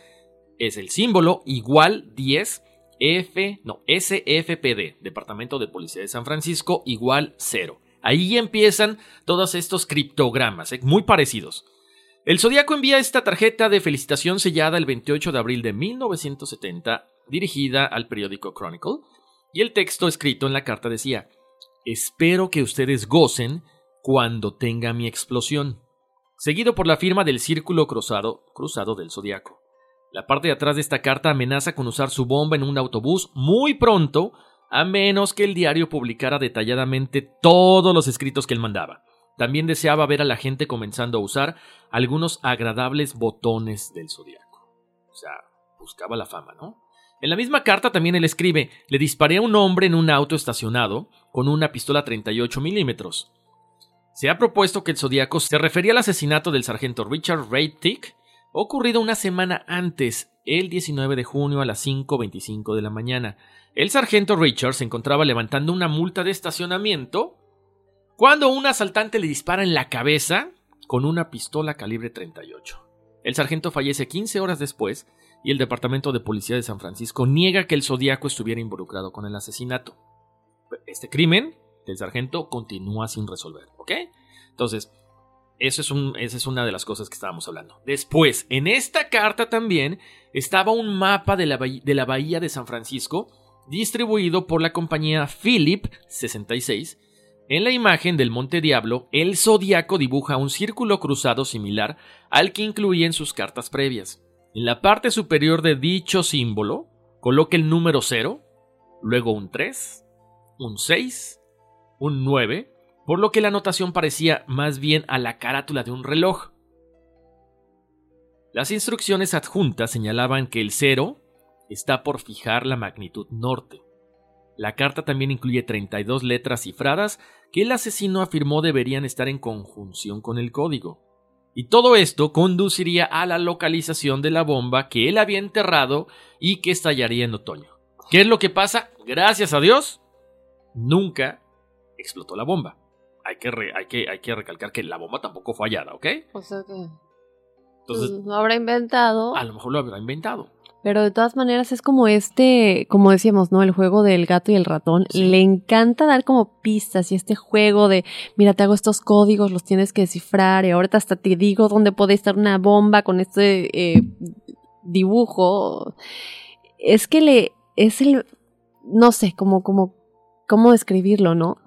S4: Es el símbolo igual 10 F, no, SFPD, Departamento de Policía de San Francisco, igual 0. Ahí empiezan todos estos criptogramas, ¿eh? muy parecidos. El Zodíaco envía esta tarjeta de felicitación sellada el 28 de abril de 1970, dirigida al periódico Chronicle, y el texto escrito en la carta decía, espero que ustedes gocen cuando tenga mi explosión, seguido por la firma del círculo cruzado, cruzado del zodiaco. La parte de atrás de esta carta amenaza con usar su bomba en un autobús muy pronto, a menos que el diario publicara detalladamente todos los escritos que él mandaba. También deseaba ver a la gente comenzando a usar algunos agradables botones del zodiaco. O sea, buscaba la fama, ¿no? En la misma carta también él escribe, le disparé a un hombre en un auto estacionado con una pistola 38 milímetros. Se ha propuesto que el zodiaco se refería al asesinato del sargento Richard Tick, ocurrido una semana antes, el 19 de junio a las 5.25 de la mañana. El sargento Richard se encontraba levantando una multa de estacionamiento cuando un asaltante le dispara en la cabeza con una pistola calibre 38. El sargento fallece 15 horas después y el Departamento de Policía de San Francisco niega que el Zodíaco estuviera involucrado con el asesinato. Este crimen del sargento continúa sin resolver, ¿ok? Entonces, eso es esa es una de las cosas que estábamos hablando. Después, en esta carta también estaba un mapa de la, de la bahía de San Francisco distribuido por la compañía Philip 66. En la imagen del Monte Diablo, el zodiaco dibuja un círculo cruzado similar al que incluía en sus cartas previas. En la parte superior de dicho símbolo, coloque el número 0, luego un 3, un 6, un 9, por lo que la anotación parecía más bien a la carátula de un reloj. Las instrucciones adjuntas señalaban que el 0 está por fijar la magnitud norte. La carta también incluye 32 letras cifradas que el asesino afirmó deberían estar en conjunción con el código. Y todo esto conduciría a la localización de la bomba que él había enterrado y que estallaría en otoño. ¿Qué es lo que pasa? Gracias a Dios, nunca explotó la bomba. Hay que, hay que, hay que recalcar que la bomba tampoco fue hallada, ¿ok?
S6: O sea que... Entonces, pues, lo habrá inventado.
S4: A lo mejor lo habrá inventado.
S6: Pero de todas maneras es como este, como decíamos, ¿no? El juego del gato y el ratón. Le encanta dar como pistas y este juego de, mira, te hago estos códigos, los tienes que descifrar y ahorita hasta te digo dónde puede estar una bomba con este eh, dibujo. Es que le, es el, no sé, como, como, cómo describirlo, ¿no?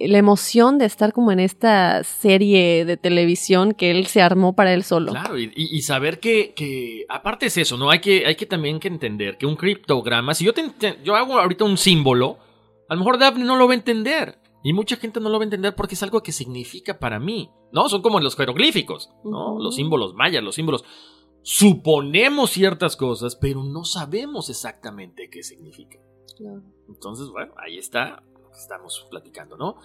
S6: La emoción de estar como en esta serie de televisión que él se armó para él solo.
S4: Claro, y, saber que, que, aparte es eso, ¿no? Hay que, hay que también que entender que un criptograma, si yo, te, yo hago ahorita un símbolo, a lo mejor Daphne no lo va a entender. Y mucha gente no lo va a entender porque es algo que significa para mí. ¿No? Son como los jeroglíficos, ¿no? Los símbolos mayas, los símbolos. Suponemos ciertas cosas, pero no sabemos exactamente qué significan. Entonces, bueno, ahí está estamos platicando, ¿no?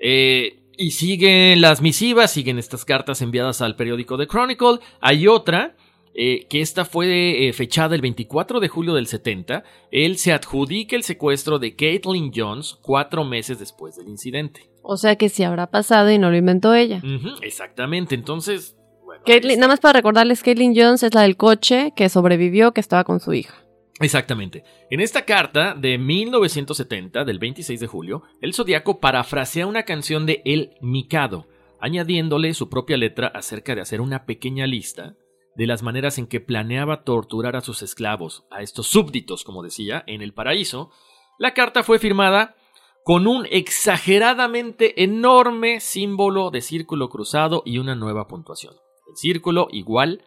S4: Eh, y siguen las misivas, siguen estas cartas enviadas al periódico The Chronicle. Hay otra, eh, que esta fue eh, fechada el 24 de julio del 70. Él se adjudica el secuestro de Caitlin Jones cuatro meses después del incidente.
S6: O sea que sí habrá pasado y no lo inventó ella.
S4: Exactamente, entonces...
S6: Caitlyn- nada más para recordarles, Caitlyn Jones es la del coche que sobrevivió, que estaba con su hija.
S4: Exactamente. En esta carta de 1970, del 26 de julio, el Zodíaco parafrasea una canción de El Mikado, añadiéndole su propia letra acerca de hacer una pequeña lista de las maneras en que planeaba torturar a sus esclavos, a estos súbditos, como decía, en el paraíso. La carta fue firmada con un exageradamente enorme símbolo de círculo cruzado y una nueva puntuación. El círculo igual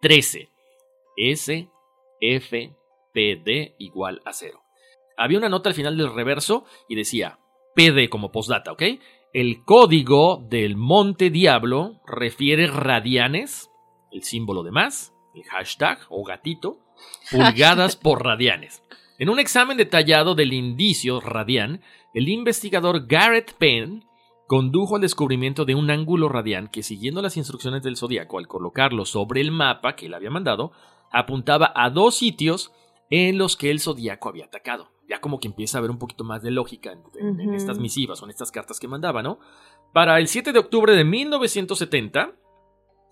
S4: 13. S, F, PD igual a 0. Había una nota al final del reverso y decía PD como postdata, ¿ok? El código del Monte Diablo refiere radianes, el símbolo de más, el hashtag o gatito, pulgadas por radianes. En un examen detallado del indicio radian, el investigador Garrett Penn condujo al descubrimiento de un ángulo radian que, siguiendo las instrucciones del zodiaco al colocarlo sobre el mapa que él había mandado, apuntaba a dos sitios en los que el zodiaco había atacado. Ya como que empieza a haber un poquito más de lógica en, estas misivas o en estas cartas que mandaba, ¿no? Para el 7 de octubre de 1970,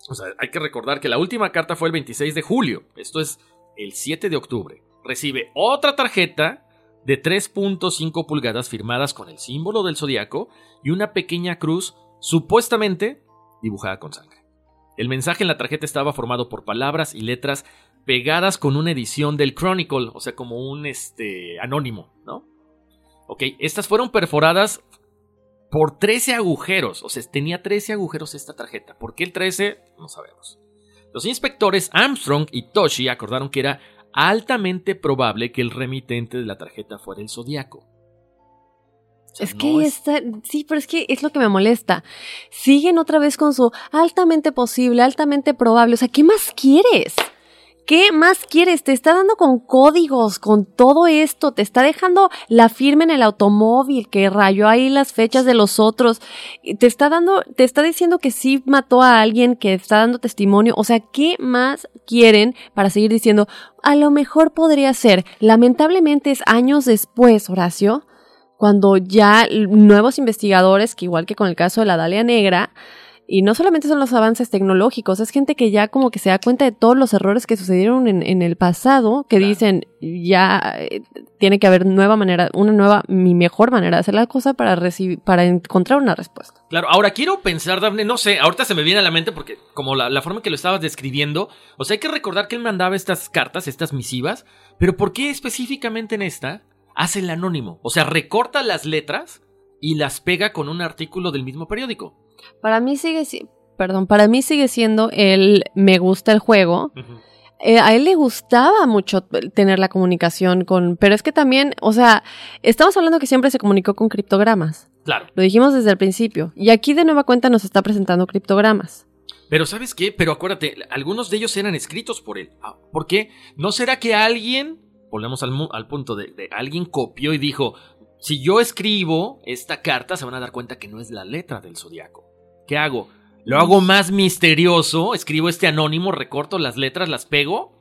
S4: o sea, hay que recordar que la última carta fue el 26 de julio, esto es el 7 de octubre, recibe otra tarjeta de 3.5 pulgadas firmadas con el símbolo del zodiaco y una pequeña cruz supuestamente dibujada con sangre. El mensaje en la tarjeta estaba formado por palabras y letras pegadas con una edición del Chronicle, o sea, como un este anónimo, ¿no? Ok, estas fueron perforadas por 13 agujeros, o sea, tenía 13 agujeros esta tarjeta. ¿Por qué el 13? No sabemos. Los inspectores Armstrong y Toshi acordaron que era altamente probable que el remitente de la tarjeta fuera el Zodíaco.
S6: Es que está, sí, pero es que es lo que me molesta. Siguen otra vez con su altamente posible, altamente probable. O sea, ¿qué más quieres? ¿Qué más quieres? Te está dando con códigos, con todo esto, te está dejando la firma en el automóvil que rayó ahí las fechas de los otros, te está dando, te está diciendo que sí mató a alguien que está dando testimonio, o sea, ¿qué más quieren para seguir diciendo? A lo mejor podría ser, lamentablemente es años después, Horacio, cuando ya nuevos investigadores, que igual que con el caso de la Dalia Negra, y no solamente son los avances tecnológicos, es gente que ya como que se da cuenta de todos los errores que sucedieron en, en el pasado, que dicen ya eh, tiene que haber nueva manera, una nueva, mi mejor manera de hacer la cosa para recibir, para encontrar una respuesta.
S4: Claro, ahora quiero pensar, Daphne, no sé, ahorita se me viene a la mente porque como la, la forma que lo estabas describiendo, o sea, hay que recordar que él mandaba estas cartas, estas misivas, pero ¿por qué específicamente en esta hace el anónimo? O sea, recorta las letras y las pega con un artículo del mismo periódico.
S6: Para mí sigue, si- perdón, para mí sigue siendo el me gusta el juego. Eh, a él le gustaba mucho tener la comunicación con, pero es que también, o sea, estamos hablando que siempre se comunicó con criptogramas.
S4: Claro.
S6: Lo dijimos desde el principio. Y aquí de nueva cuenta nos está presentando criptogramas.
S4: Pero ¿sabes qué? Pero acuérdate, algunos de ellos eran escritos por él. Ah, ¿Por qué? ¿No será que alguien, volvemos al punto de, de alguien copió y dijo, si yo escribo esta carta se van a dar cuenta que no es la letra del zodiaco? ¿Qué hago? ¿Lo hago más misterioso? ¿Escribo este anónimo, recorto las letras, las pego?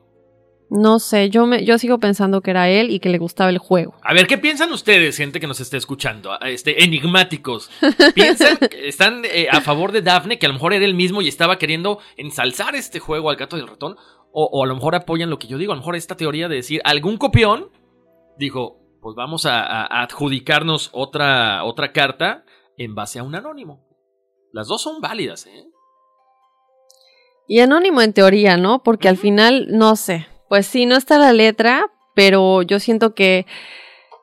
S6: No sé, yo me, yo sigo pensando que era él y que le gustaba el juego.
S4: A ver, ¿qué piensan ustedes, gente que nos esté escuchando? Ah, Este, enigmáticos. ¿Piensan, que están eh, a favor de Daphne, que a lo mejor era él mismo y estaba queriendo ensalzar este juego al gato y al ratón? O, o a lo mejor apoyan lo que yo digo, a lo mejor esta teoría de decir, algún copión dijo, pues vamos a, a- a adjudicarnos otra, otra carta en base a un anónimo. Las dos son válidas, ¿eh?
S6: Y anónimo en teoría, ¿no? Porque al final, no sé. Pues sí, no está la letra, pero yo siento que.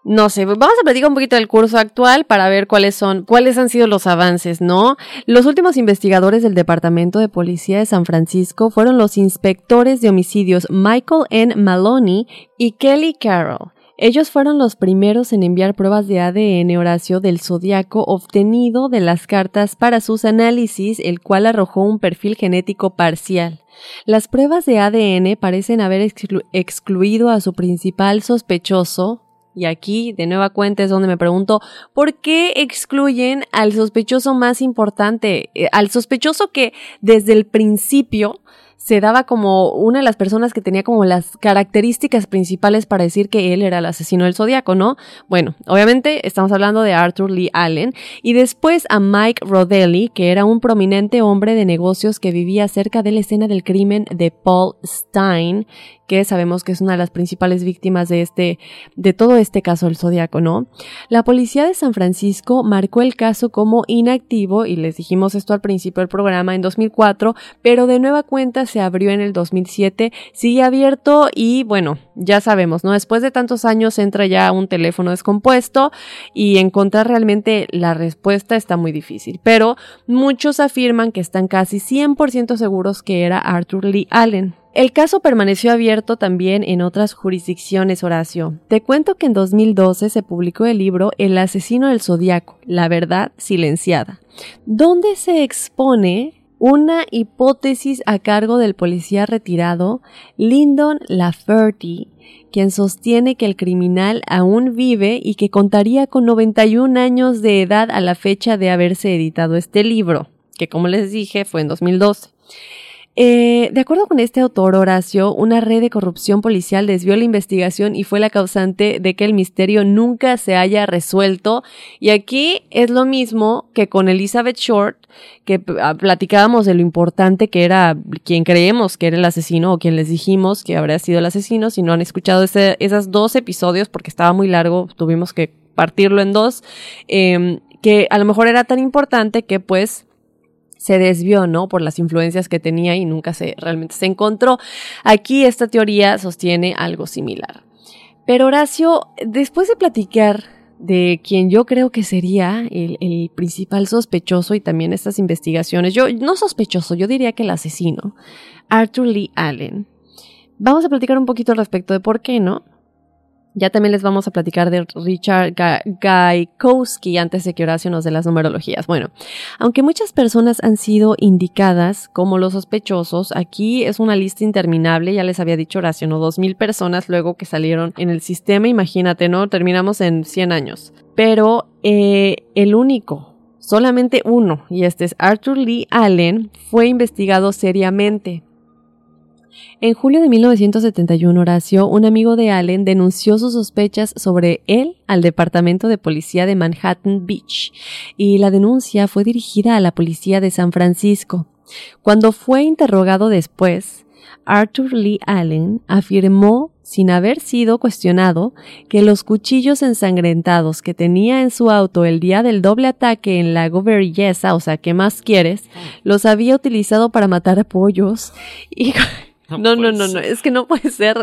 S6: No sé, vamos a platicar un poquito del curso actual para ver cuáles son, cuáles han sido los avances, ¿no? Los últimos investigadores del Departamento de Policía de San Francisco fueron los inspectores de homicidios Michael N. Maloney y Kelly Carroll. Ellos fueron los primeros en enviar pruebas de ADN Horacio del zodiaco obtenido de las cartas para sus análisis, el cual arrojó un perfil genético parcial. Las pruebas de ADN parecen haber exclu excluido a su principal sospechoso, y aquí, de nueva cuenta, es donde me pregunto, ¿por qué excluyen al sospechoso más importante? Eh, al sospechoso que desde el principio se daba como una de las personas que tenía como las características principales para decir que él era el asesino del zodiaco, ¿no? Bueno, obviamente estamos hablando de Arthur Lee Allen y después a Mike Rodelli, que era un prominente hombre de negocios que vivía cerca de la escena del crimen de Paul Stein, que sabemos que es una de las principales víctimas de este, de todo este caso del Zodíaco, ¿no? La policía de San Francisco marcó el caso como inactivo y les dijimos esto al principio del programa en 2004, pero de nueva cuenta se abrió en el 2007, sigue abierto y bueno, ya sabemos, ¿no? Después de tantos años entra ya un teléfono descompuesto y encontrar realmente la respuesta está muy difícil, pero muchos afirman que están casi 100% seguros que era Arthur Lee Allen. El caso permaneció abierto también en otras jurisdicciones, Horacio. Te cuento que en 2012 se publicó el libro El asesino del zodiaco, la verdad silenciada, donde se expone una hipótesis a cargo del policía retirado Lyndon Lafferty, quien sostiene que el criminal aún vive y que contaría con 91 años de edad a la fecha de haberse editado este libro, que como les dije fue en 2012. Eh, de acuerdo con este autor, Horacio, una red de corrupción policial desvió la investigación y fue la causante de que el misterio nunca se haya resuelto. Y aquí es lo mismo que con Elizabeth Short, que ah, platicábamos de lo importante que era quien creemos que era el asesino o quien les dijimos que habría sido el asesino. Si no han escuchado esos dos episodios, porque estaba muy largo, tuvimos que partirlo en dos, eh, que a lo mejor era tan importante que pues se desvió, ¿no? Por las influencias que tenía y nunca se realmente se encontró. Aquí esta teoría sostiene algo similar. Pero Horacio, después de platicar de quien yo creo que sería el, el, principal sospechoso y también estas investigaciones, yo no sospechoso, yo diría que el asesino, Arthur Lee Allen. Vamos a platicar un poquito al respecto de por qué, ¿no? Ya también les vamos a platicar de Richard Gaikowski antes de que Horacio nos dé las numerologías. Bueno, aunque muchas personas han sido indicadas como los sospechosos, aquí es una lista interminable, ya les había dicho Horacio, ¿no? Dos mil personas luego que salieron en el sistema, imagínate, ¿no? Terminamos en 100 años. Pero eh, el único, solamente uno, y este es Arthur Lee Allen, fue investigado seriamente en julio de 1971, Horacio, un amigo de Allen, denunció sus sospechas sobre él al Departamento de Policía de Manhattan Beach y la denuncia fue dirigida a la Policía de San Francisco. Cuando fue interrogado después, Arthur Lee Allen afirmó, sin haber sido cuestionado, que los cuchillos ensangrentados que tenía en su auto el día del doble ataque en Lago Berryessa, o sea, ¿qué más quieres?, los había utilizado para matar pollos y no, no, no, no, es que no puede ser.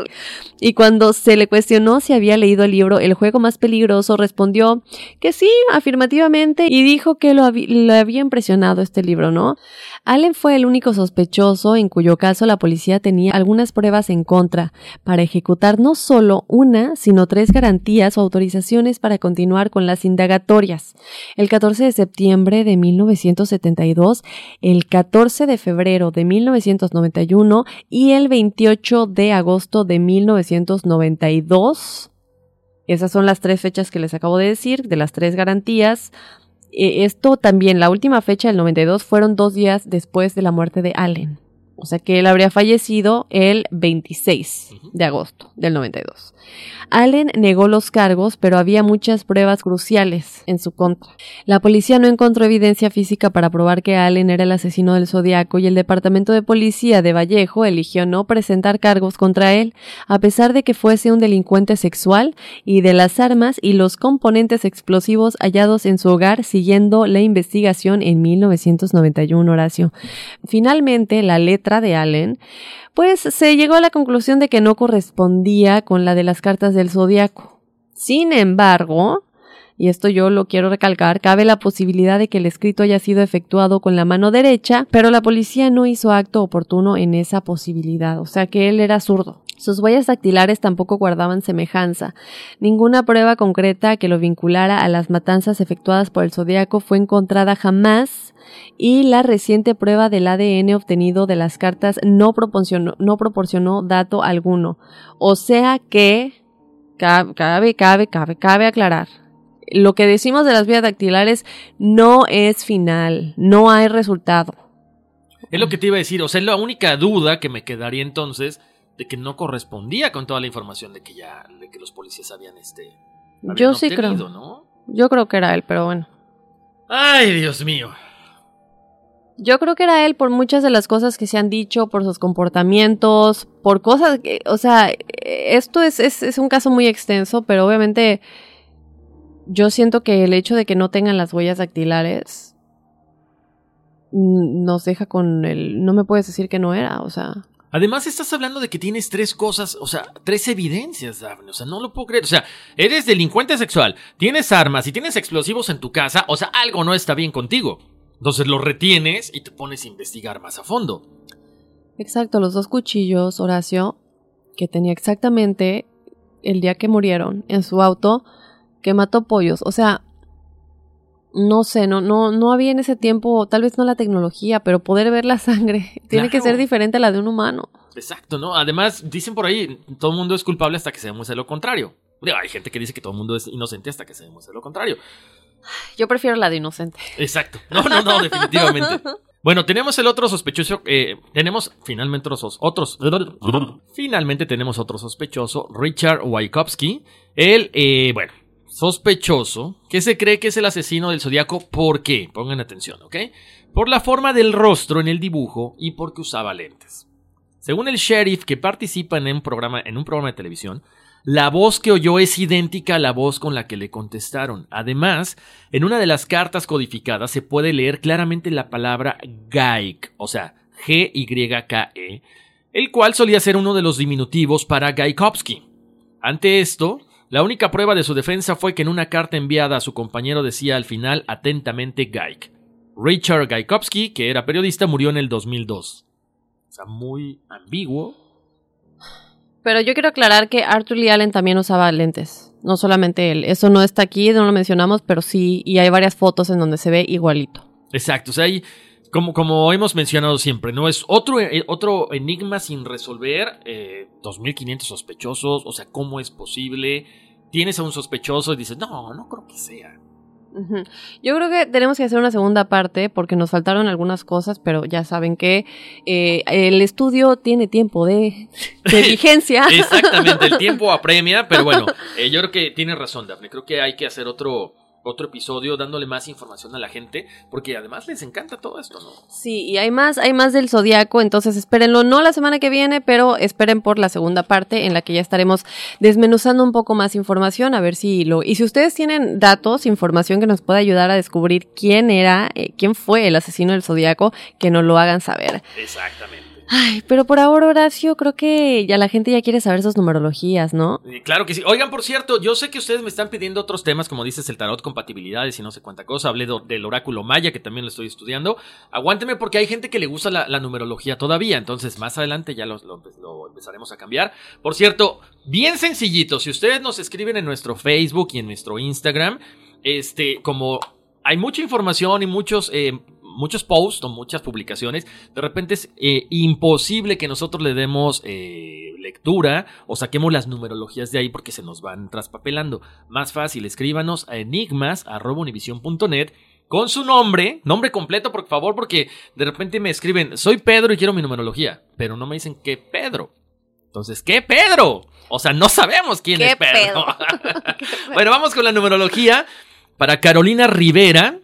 S6: Y cuando se le cuestionó si había leído el libro El juego más peligroso, respondió que sí, afirmativamente, y dijo que lo le había impresionado este libro, ¿no? Allen fue el único sospechoso en cuyo caso la policía tenía algunas pruebas en contra para ejecutar no solo una, sino tres garantías o autorizaciones para continuar con las indagatorias. El 14 de septiembre de 1972, el 14 de febrero de 1991 y el 28 de agosto de 1992. Esas son las tres fechas que les acabo de decir, de las tres garantías. Eh, esto también, la última fecha del 92 fueron dos días después de la muerte de Allen. O sea que él habría fallecido el 26 de agosto del 92. Allen negó los cargos, pero había muchas pruebas cruciales en su contra. La policía no encontró evidencia física para probar que Allen era el asesino del Zodiaco y el Departamento de Policía de Vallejo eligió no presentar cargos contra él, a pesar de que fuese un delincuente sexual y de las armas y los componentes explosivos hallados en su hogar siguiendo la investigación en 1991, Horacio. Finalmente, la letra de Allen pues se llegó a la conclusión de que no correspondía con la de las cartas del zodiaco. Sin embargo, y esto yo lo quiero recalcar, cabe la posibilidad de que el escrito haya sido efectuado con la mano derecha, pero la policía no hizo acto oportuno en esa posibilidad, o sea que él era zurdo. Sus huellas dactilares tampoco guardaban semejanza. Ninguna prueba concreta que lo vinculara a las matanzas efectuadas por el Zodíaco fue encontrada jamás y la reciente prueba del ADN obtenido de las cartas no proporcionó, dato alguno. O sea que cabe, cabe, cabe, cabe, aclarar. Lo que decimos de las huellas dactilares no es final, no hay resultado.
S4: Es lo que te iba a decir, o sea, es la única duda que me quedaría entonces de que no correspondía con toda la información de que ya de que los policías habían este habían
S6: Yo sí creo.
S4: ¿no?
S6: Yo creo que era él, pero bueno.
S4: Ay, Dios mío.
S6: Yo creo que era él por muchas de las cosas que se han dicho, por sus comportamientos, por cosas que, o sea, esto es, es, es un caso muy extenso, pero obviamente yo siento que el hecho de que no tengan las huellas dactilares nos deja con el, no me puedes decir que no era, o sea.
S4: Además, estás hablando de que tienes tres cosas, o sea, tres evidencias, Daphne. O sea, no lo puedo creer. O sea, eres delincuente sexual, tienes armas y tienes explosivos en tu casa. O sea, algo no está bien contigo. Entonces lo retienes y te pones a investigar más a fondo.
S6: Exacto, los dos cuchillos, Horacio, que tenía exactamente el día que murieron en su auto, que mató pollos. O sea, no sé, no, no, no había en ese tiempo, tal vez no la tecnología, pero poder ver la sangre tiene que ser diferente a la de un humano.
S4: Exacto, ¿no? Además, dicen por ahí, todo el mundo es culpable hasta que se demuestre lo contrario. Digo, hay gente que dice que todo el mundo es inocente hasta que se demuestre lo contrario.
S6: Yo prefiero la de inocente.
S4: Exacto. No, no, no, definitivamente. Bueno, tenemos el otro sospechoso. eh, tenemos finalmente otros. otros finalmente tenemos otro sospechoso, Richard Wajkowski. Él, eh, bueno, sospechoso que se cree que es el asesino del zodiaco. ¿Por qué? Pongan atención, ¿ok? Por la forma del rostro en el dibujo y porque usaba lentes. Según el sheriff que participa en un programa, en un programa de televisión, la voz que oyó es idéntica a la voz con la que le contestaron. Además, en una de las cartas codificadas se puede leer claramente la palabra Gaik, o sea, G-Y-K-E, el cual solía ser uno de los diminutivos para Gaikovsky. Ante esto, la única prueba de su defensa fue que en una carta enviada a su compañero decía al final atentamente Gaik. Richard Gaikovsky, que era periodista, murió en el 2002. O sea, muy ambiguo.
S6: Pero yo quiero aclarar que Arthur Lee Allen también usaba lentes, no solamente él. Eso no está aquí, no lo mencionamos, pero sí, y hay varias fotos en donde se ve igualito.
S4: Exacto, o sea, hay, como, como hemos mencionado siempre, ¿no? Es otro, eh, otro enigma sin resolver, eh, 2.500 sospechosos, o sea, ¿cómo es posible? Tienes a un sospechoso y dices, no, no creo que sea.
S6: Yo creo que tenemos que hacer una segunda parte porque nos faltaron algunas cosas, pero ya saben que eh, el estudio tiene tiempo de, de vigencia.
S4: Exactamente, el tiempo apremia, pero bueno, eh, yo creo que tienes razón, Daphne. Creo que hay que hacer otro, otro episodio dándole más información a la gente, porque además les encanta todo esto, ¿no?
S6: Sí, y hay más, hay más del zodiaco, entonces espérenlo, no la semana que viene, pero esperen por la segunda parte en la que ya estaremos desmenuzando un poco más información, a ver si lo. Y si ustedes tienen datos, información que nos pueda ayudar a descubrir quién era, eh, quién fue el asesino del zodiaco, que nos lo hagan saber.
S4: Exactamente.
S6: Ay, pero por ahora, Horacio, creo que ya la gente ya quiere saber sus numerologías, ¿no?
S4: Claro que sí. Oigan, por cierto, yo sé que ustedes me están pidiendo otros temas, como dices, el tarot, compatibilidades y no sé cuánta cosa. Hablé del oráculo maya, que también lo estoy estudiando. Aguánteme porque hay gente que le gusta la, numerología todavía. Entonces, más adelante ya lo, lo- lo empezaremos a cambiar. Por cierto, bien sencillito. Si ustedes nos escriben en nuestro Facebook y en nuestro Instagram, este, como hay mucha información y muchos... eh, Muchos posts o muchas publicaciones, de repente es eh, imposible que nosotros le demos eh, lectura o saquemos las numerologías de ahí porque se nos van traspapelando. Más fácil, escríbanos a enigmas.univision.net con su nombre, nombre completo, por favor, porque de repente me escriben, soy Pedro y quiero mi numerología, pero no me dicen qué Pedro. Entonces, ¿qué Pedro? O sea, no sabemos quién
S6: ¿Qué
S4: es Pedro. bueno, vamos con la numerología. Para Carolina Rivera,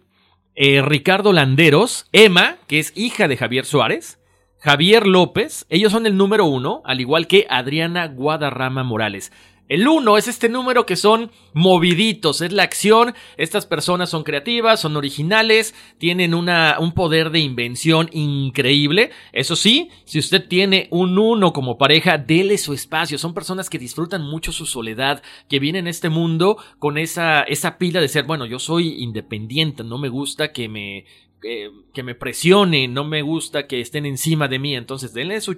S4: eh, Ricardo Landeros, Emma, que es hija de Javier Suárez, Javier López, ellos son el número uno, al igual que Adriana Guadarrama Morales. El uno es este número que son moviditos, es la acción. Estas personas son creativas, son originales, tienen una, un poder de invención increíble. Eso sí, si usted tiene un uno como pareja, dele su espacio. Son personas que disfrutan mucho su soledad, que vienen a este mundo con esa, esa pila de ser, bueno, yo soy independiente, no me gusta que me eh, que me presione, no me gusta que estén encima de mí, entonces denle su,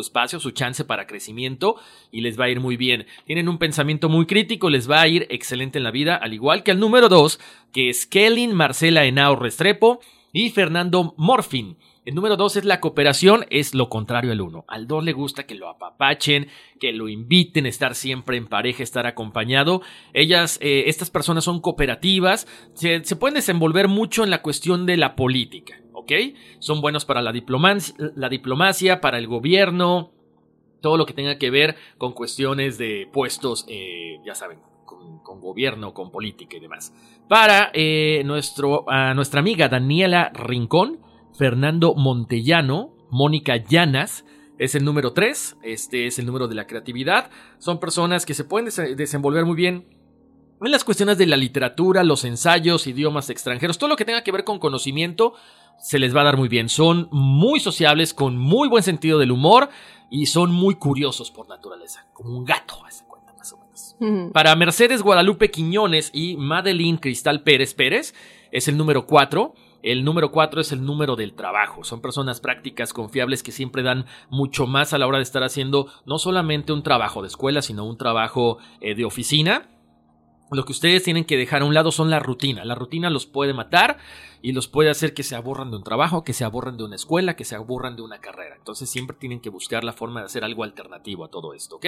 S4: espacio, su chance para crecimiento y les va a ir muy bien. Tienen un pensamiento muy crítico, les va a ir excelente en la vida, al igual que al número 2, que es Kelly Marcela Henao Restrepo y Fernando Morfin. El número dos es la cooperación, es lo contrario al uno. Al dos le gusta que lo apapachen, que lo inviten a estar siempre en pareja, estar acompañado. Ellas, eh, estas personas son cooperativas, se, pueden desenvolver mucho en la cuestión de la política, ¿ok? Son buenos para la diplomacia, para el gobierno, todo lo que tenga que ver con cuestiones de puestos, eh, ya saben, con, gobierno, con política y demás. Para eh, nuestro, nuestra amiga Daniela Rincón, Fernando Montellano, Mónica Llanas, es el número 3, este es el número de la creatividad. Son personas que se pueden desenvolver muy bien en las cuestiones de la literatura, los ensayos, idiomas extranjeros, todo lo que tenga que ver con conocimiento, se les va a dar muy bien. Son muy sociables, con muy buen sentido del humor y son muy curiosos por naturaleza, como un gato, a cuenta más o menos. Para Mercedes Guadalupe Quiñones y Madeline Cristal Pérez Pérez, es el número 4. El número cuatro es el número del trabajo. Son personas prácticas, confiables, que siempre dan mucho más a la hora de estar haciendo no solamente un trabajo de escuela, sino un trabajo eh, de oficina. Lo que ustedes tienen que dejar a un lado son la rutina. La rutina los puede matar y los puede hacer que se aborran de un trabajo, que se aborran de una escuela, que se aborran de una carrera. Entonces siempre tienen que buscar la forma de hacer algo alternativo a todo esto, ¿ok?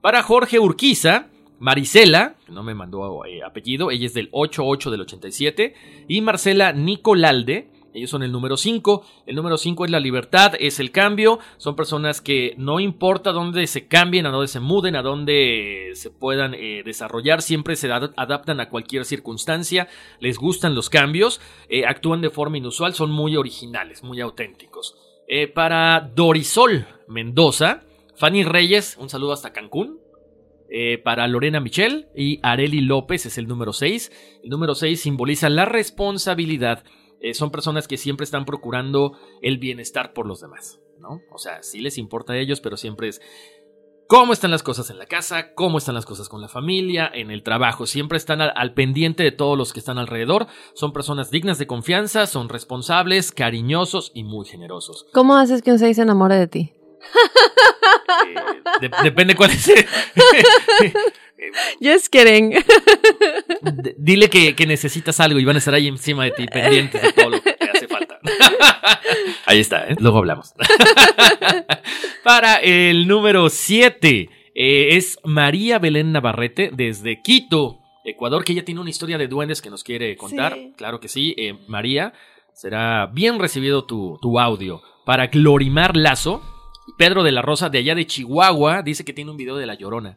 S4: Para Jorge Urquiza, Marisela, no me mandó eh, apellido, ella es del 88 del 87, y Marcela Nicolalde, ellos son el número 5. El número 5 es la libertad, es el cambio. Son personas que no importa dónde se cambien, a dónde se muden, a dónde se puedan eh, desarrollar, siempre se adaptan a cualquier circunstancia. Les gustan los cambios, eh, actúan de forma inusual, son muy originales, muy auténticos. para Dorisol Mendoza, Fanny Reyes, un saludo hasta Cancún. Eh, para Lorena Michel y Areli López es el número 6. El número 6 simboliza la responsabilidad. Eh, son personas que siempre están procurando el bienestar por los demás, ¿no? O sea, sí les importa a ellos, pero siempre es cómo están las cosas en la casa, cómo están las cosas con la familia, en el trabajo. Siempre están al, pendiente de todos los que están alrededor. Son personas dignas de confianza, son responsables, cariñosos y muy generosos.
S6: ¿Cómo haces que un 6 se enamore de ti?
S4: Eh, depende cuál es.
S6: Just kidding.
S4: dile que, necesitas algo y van a estar ahí encima de ti, pendientes de todo lo que hace falta. ahí está, ¿eh? luego hablamos. Para el número 7 eh, es María Belén Navarrete desde Quito, Ecuador, que ella tiene una historia de duendes que nos quiere contar. Claro que sí, María, será bien recibido tu, tu audio. Para Glorimar Lazo, Pedro de la Rosa, de allá de Chihuahua, dice que tiene un video de La Llorona.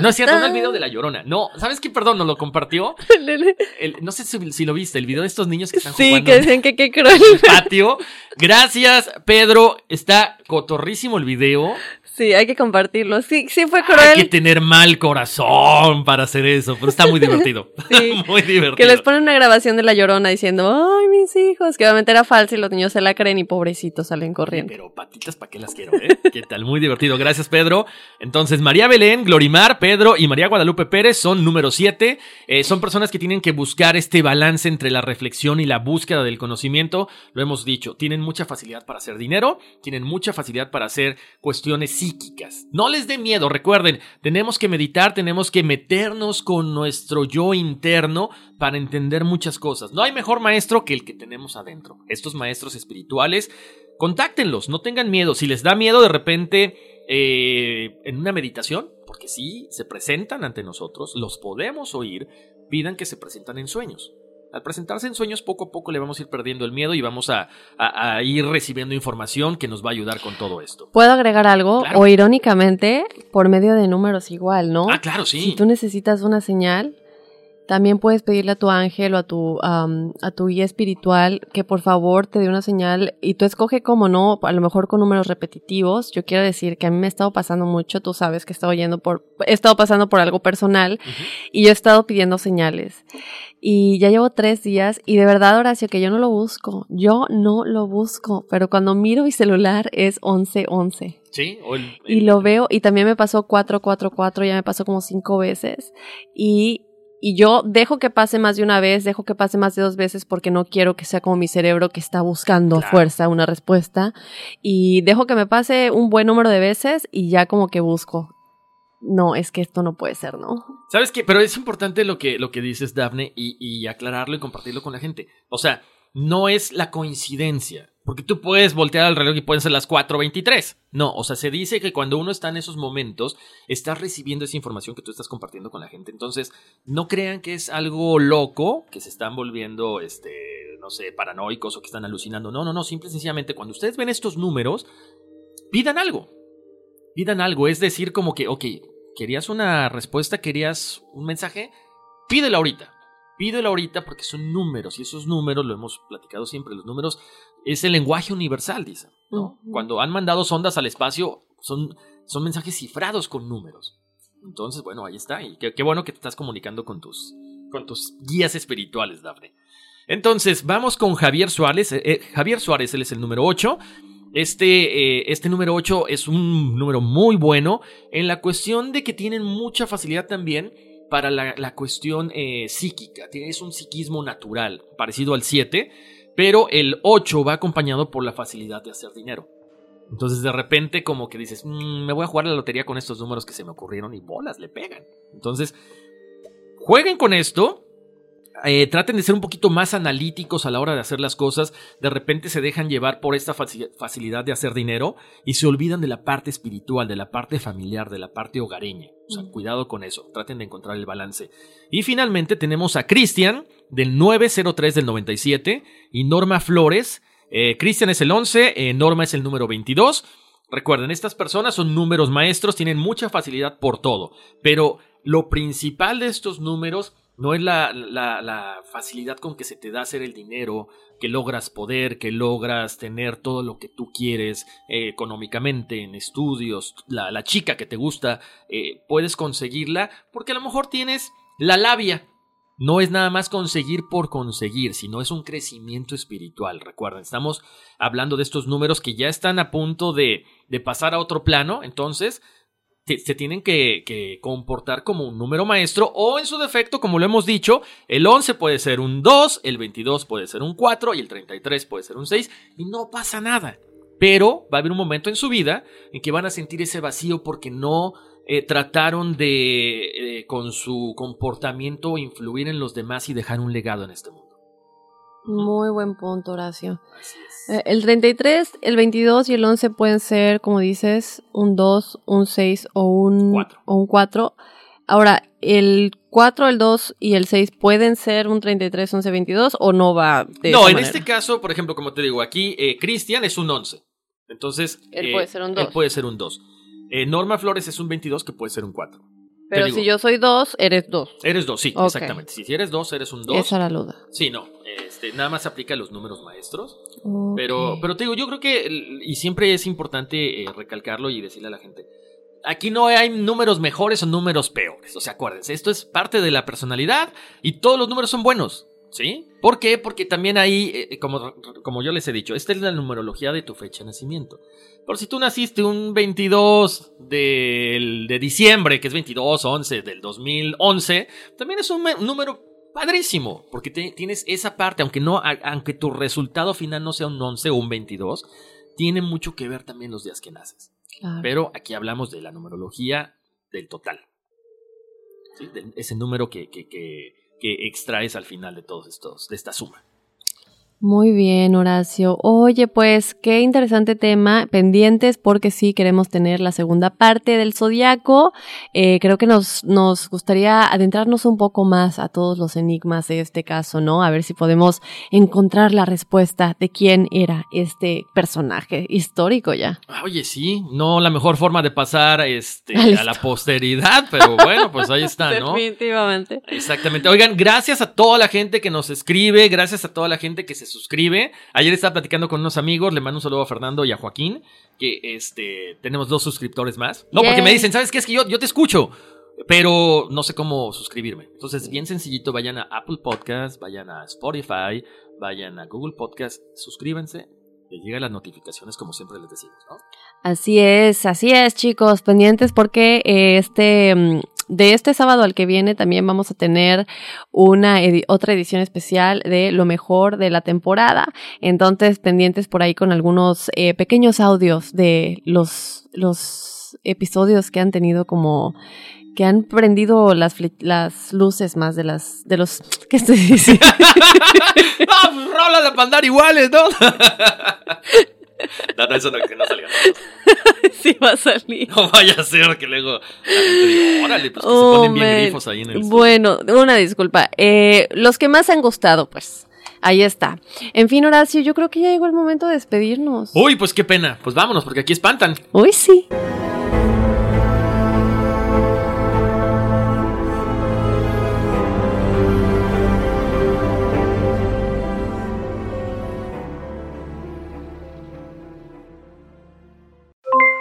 S4: no es cierto, no el video de La Llorona. No, ¿sabes qué? Perdón, nos lo compartió. no sé si, lo viste, el video de estos niños que están jugando.
S6: Sí, que decían que qué cruel.
S4: En el patio. Gracias, Pedro. Está cotorrísimo el video.
S6: Sí, hay que compartirlo. Sí, sí fue cruel.
S4: Hay que tener mal corazón para hacer eso, pero está muy divertido. Sí. muy divertido.
S6: Que les ponen una grabación de La Llorona diciendo, ay, mis hijos, que obviamente era falso y los niños se la creen y pobrecitos salen corriendo.
S4: Pero patitas, ¿para qué las quiero, eh? ¿Qué tal? Muy divertido. Gracias, Pedro. Entonces, María Belén, Glorimar, Pedro y María Guadalupe Pérez son número 7. Eh, son personas que tienen que buscar este balance entre la reflexión y la búsqueda del conocimiento. Lo hemos dicho, tienen mucha facilidad para hacer dinero, tienen mucha facilidad para hacer cuestiones psíquicas. No les dé miedo, recuerden, tenemos que meditar, tenemos que meternos con nuestro yo interno para entender muchas cosas. No hay mejor maestro que el que tenemos adentro. Estos maestros espirituales, contáctenlos, no tengan miedo. Si les da miedo de repente eh, en una meditación, porque sí, se presentan ante nosotros, los podemos oír, pidan que se presentan en sueños. Al presentarse en sueños, poco a poco le vamos a ir perdiendo el miedo y vamos a, ir recibiendo información que nos va a ayudar con todo esto.
S6: ¿Puedo agregar algo? O irónicamente, por medio de números igual, ¿no?
S4: Ah, claro, sí.
S6: Si tú necesitas una señal, también puedes pedirle a tu ángel o a tu, a tu guía espiritual que por favor te dé una señal y tú escoge cómo no, a lo mejor con números repetitivos. Yo quiero decir que a mí me ha estado pasando mucho, tú sabes que he estado yendo por, he estado pasando por algo personal y yo he estado pidiendo señales. Y ya llevo tres días y de verdad, Horacio, que yo no lo busco, yo no lo busco, pero cuando miro mi celular es 1111.
S4: Sí,
S6: y lo veo y también me pasó 444, ya me pasó como cinco veces y y yo dejo que pase más de una vez, dejo que pase más de dos veces porque no quiero que sea como mi cerebro que está buscando a fuerza una respuesta. Y dejo que me pase un buen número de veces y ya como que busco. No, es que esto no puede ser, ¿no?
S4: ¿Sabes qué? Pero es importante lo que, lo que dices, Daphne, y, y aclararlo y compartirlo con la gente. O sea, no es la coincidencia. Porque tú puedes voltear al reloj y pueden ser las 4.23. No, o sea, se dice que cuando uno está en esos momentos, estás recibiendo esa información que tú estás compartiendo con la gente. Entonces, no crean que es algo loco, que se están volviendo, este, no sé, paranoicos o que están alucinando. No, no, no, simple y sencillamente, cuando ustedes ven estos números, pidan algo. Pidan algo, es decir, como que, ok, ¿querías una respuesta? ¿Querías un mensaje? Pídelo ahorita. Pídelo ahorita porque son números y esos números, lo hemos platicado siempre, los números es el lenguaje universal, dicen. Cuando han mandado sondas al espacio, son, son mensajes cifrados con números. Entonces, bueno, ahí está. Y qué, bueno que te estás comunicando con tus, con tus guías espirituales, Dafne. Entonces, vamos con Javier Suárez. Eh, eh, Javier Suárez, él es el número 8. Este, eh, este número 8 es un número muy bueno en la cuestión de que tienen mucha facilidad también para la, cuestión psíquica. Es un psiquismo natural, parecido al 7 pero el 8 va acompañado por la facilidad de hacer dinero. Entonces de repente como que dices, mm, me voy a jugar la lotería con estos números que se me ocurrieron y bolas le pegan. Entonces, jueguen con esto. Eh, traten de ser un poquito más analíticos a la hora de hacer las cosas. De repente se dejan llevar por esta facilidad de hacer dinero y se olvidan de la parte espiritual, de la parte familiar, de la parte hogareña. O sea, cuidado con eso. Traten de encontrar el balance. Y finalmente tenemos a Cristian del 903 del 97 y Norma Flores. Eh, Cristian es el 11, eh, Norma es el número 22. Recuerden, estas personas son números maestros, tienen mucha facilidad por todo, pero lo principal de estos números no es la, la, facilidad con que se te da hacer el dinero, que logras poder, que logras tener todo lo que tú quieres eh, económicamente, en estudios, la, chica que te gusta, puedes conseguirla porque a lo mejor tienes la labia, no es nada más conseguir por conseguir, sino es un crecimiento espiritual. Recuerden, estamos hablando de estos números que ya están a punto de, de pasar a otro plano, entonces se tienen que, que, comportar como un número maestro o en su defecto, como lo hemos dicho, el 11 puede ser un 2, el 22 puede ser un 4 y el 33 puede ser un 6 y no pasa nada. Pero va a haber un momento en su vida en que van a sentir ese vacío porque no eh, trataron de, eh, con su comportamiento, influir en los demás y dejar un legado en este mundo.
S6: Muy buen punto, Horacio. Eh, el 33, el 22 y el 11 pueden ser, como dices, un 2, un 6 o un 4. O un 4. Ahora, el 4, el 2 y el 6 pueden ser un 33, 11, 22 o no va
S4: de No, en este caso, por ejemplo, como te digo, aquí Cristian es un 11. Entonces,
S6: él puede ser un 2.
S4: Él puede ser un 2. Eh, Norma Flores es un 22 que puede ser un 4.
S6: Pero si yo soy 2, eres 2.
S4: Eres 2, sí, exactamente. Si eres 2, eres un 2.
S6: Esa era la duda.
S4: Sí, no. Este, nada más aplica a los números maestros. Pero, pero te digo, yo creo que, y siempre es importante eh, recalcarlo y decirle a la gente, aquí no hay números mejores o números peores. O sea, acuérdense, esto es parte de la personalidad y todos los números son buenos. ¿Sí? ¿Por qué? Porque también ahí, eh, como, como yo les he dicho, esta es la numerología de tu fecha de nacimiento. Por si tú naciste un 22 de, de diciembre, que es 22, 11 del 2011, también es un, número padrísimo, porque tienes esa parte, aunque, no, aunque tu resultado final no sea un 11 o un 22, tiene mucho que ver también los días que naces. Pero aquí hablamos de la numerología del total. ese número que, que, que, que extraes al final de todos estos, de esta suma.
S6: Muy bien, Horacio. Oye, pues qué interesante tema, pendientes porque sí queremos tener la segunda parte del zodiaco. Eh, creo que nos, nos gustaría adentrarnos un poco más a todos los enigmas de este caso, ¿no? A ver si podemos encontrar la respuesta de quién era este personaje histórico ya.
S4: Oye, sí, no la mejor forma de pasar este, a la posteridad, pero bueno, pues ahí está, ¿no?
S6: Definitivamente.
S4: Exactamente. Oigan, gracias a toda la gente que nos escribe, gracias a toda la gente que se suscribe. Ayer estaba platicando con unos amigos, le mando un saludo a Fernando y a Joaquín, que este, tenemos dos suscriptores más. No, porque me dicen, ¿sabes qué? Es que yo, yo te escucho, pero no sé cómo suscribirme. Entonces, bien sencillito, vayan a Apple Podcast, vayan a Spotify, vayan a Google Podcast, suscríbanse, les llegan las notificaciones como siempre les decimos, ¿no?
S6: Así es, así es, chicos, pendientes porque eh, este mm, de este sábado al que viene también vamos a tener una otra edición especial de lo mejor de la temporada. Entonces, pendientes por ahí con algunos eh, pequeños audios de los, los episodios que han tenido como que han prendido las, las luces más de las de los ¿qué estoy diciendo?
S4: ah, pues rola la pandar iguales, ¿no? no, no, eso no, que no salga.
S6: sí va a salir.
S4: No vaya a ser que luego órale, pues que se ponen bien grifos ahí en el
S6: Bueno, una disculpa. Eh, los que más han gustado, pues. Ahí está. En fin, Horacio, yo creo que ya llegó el momento de despedirnos.
S4: Uy, pues qué pena. Pues vámonos, porque aquí espantan.
S6: Uy, sí.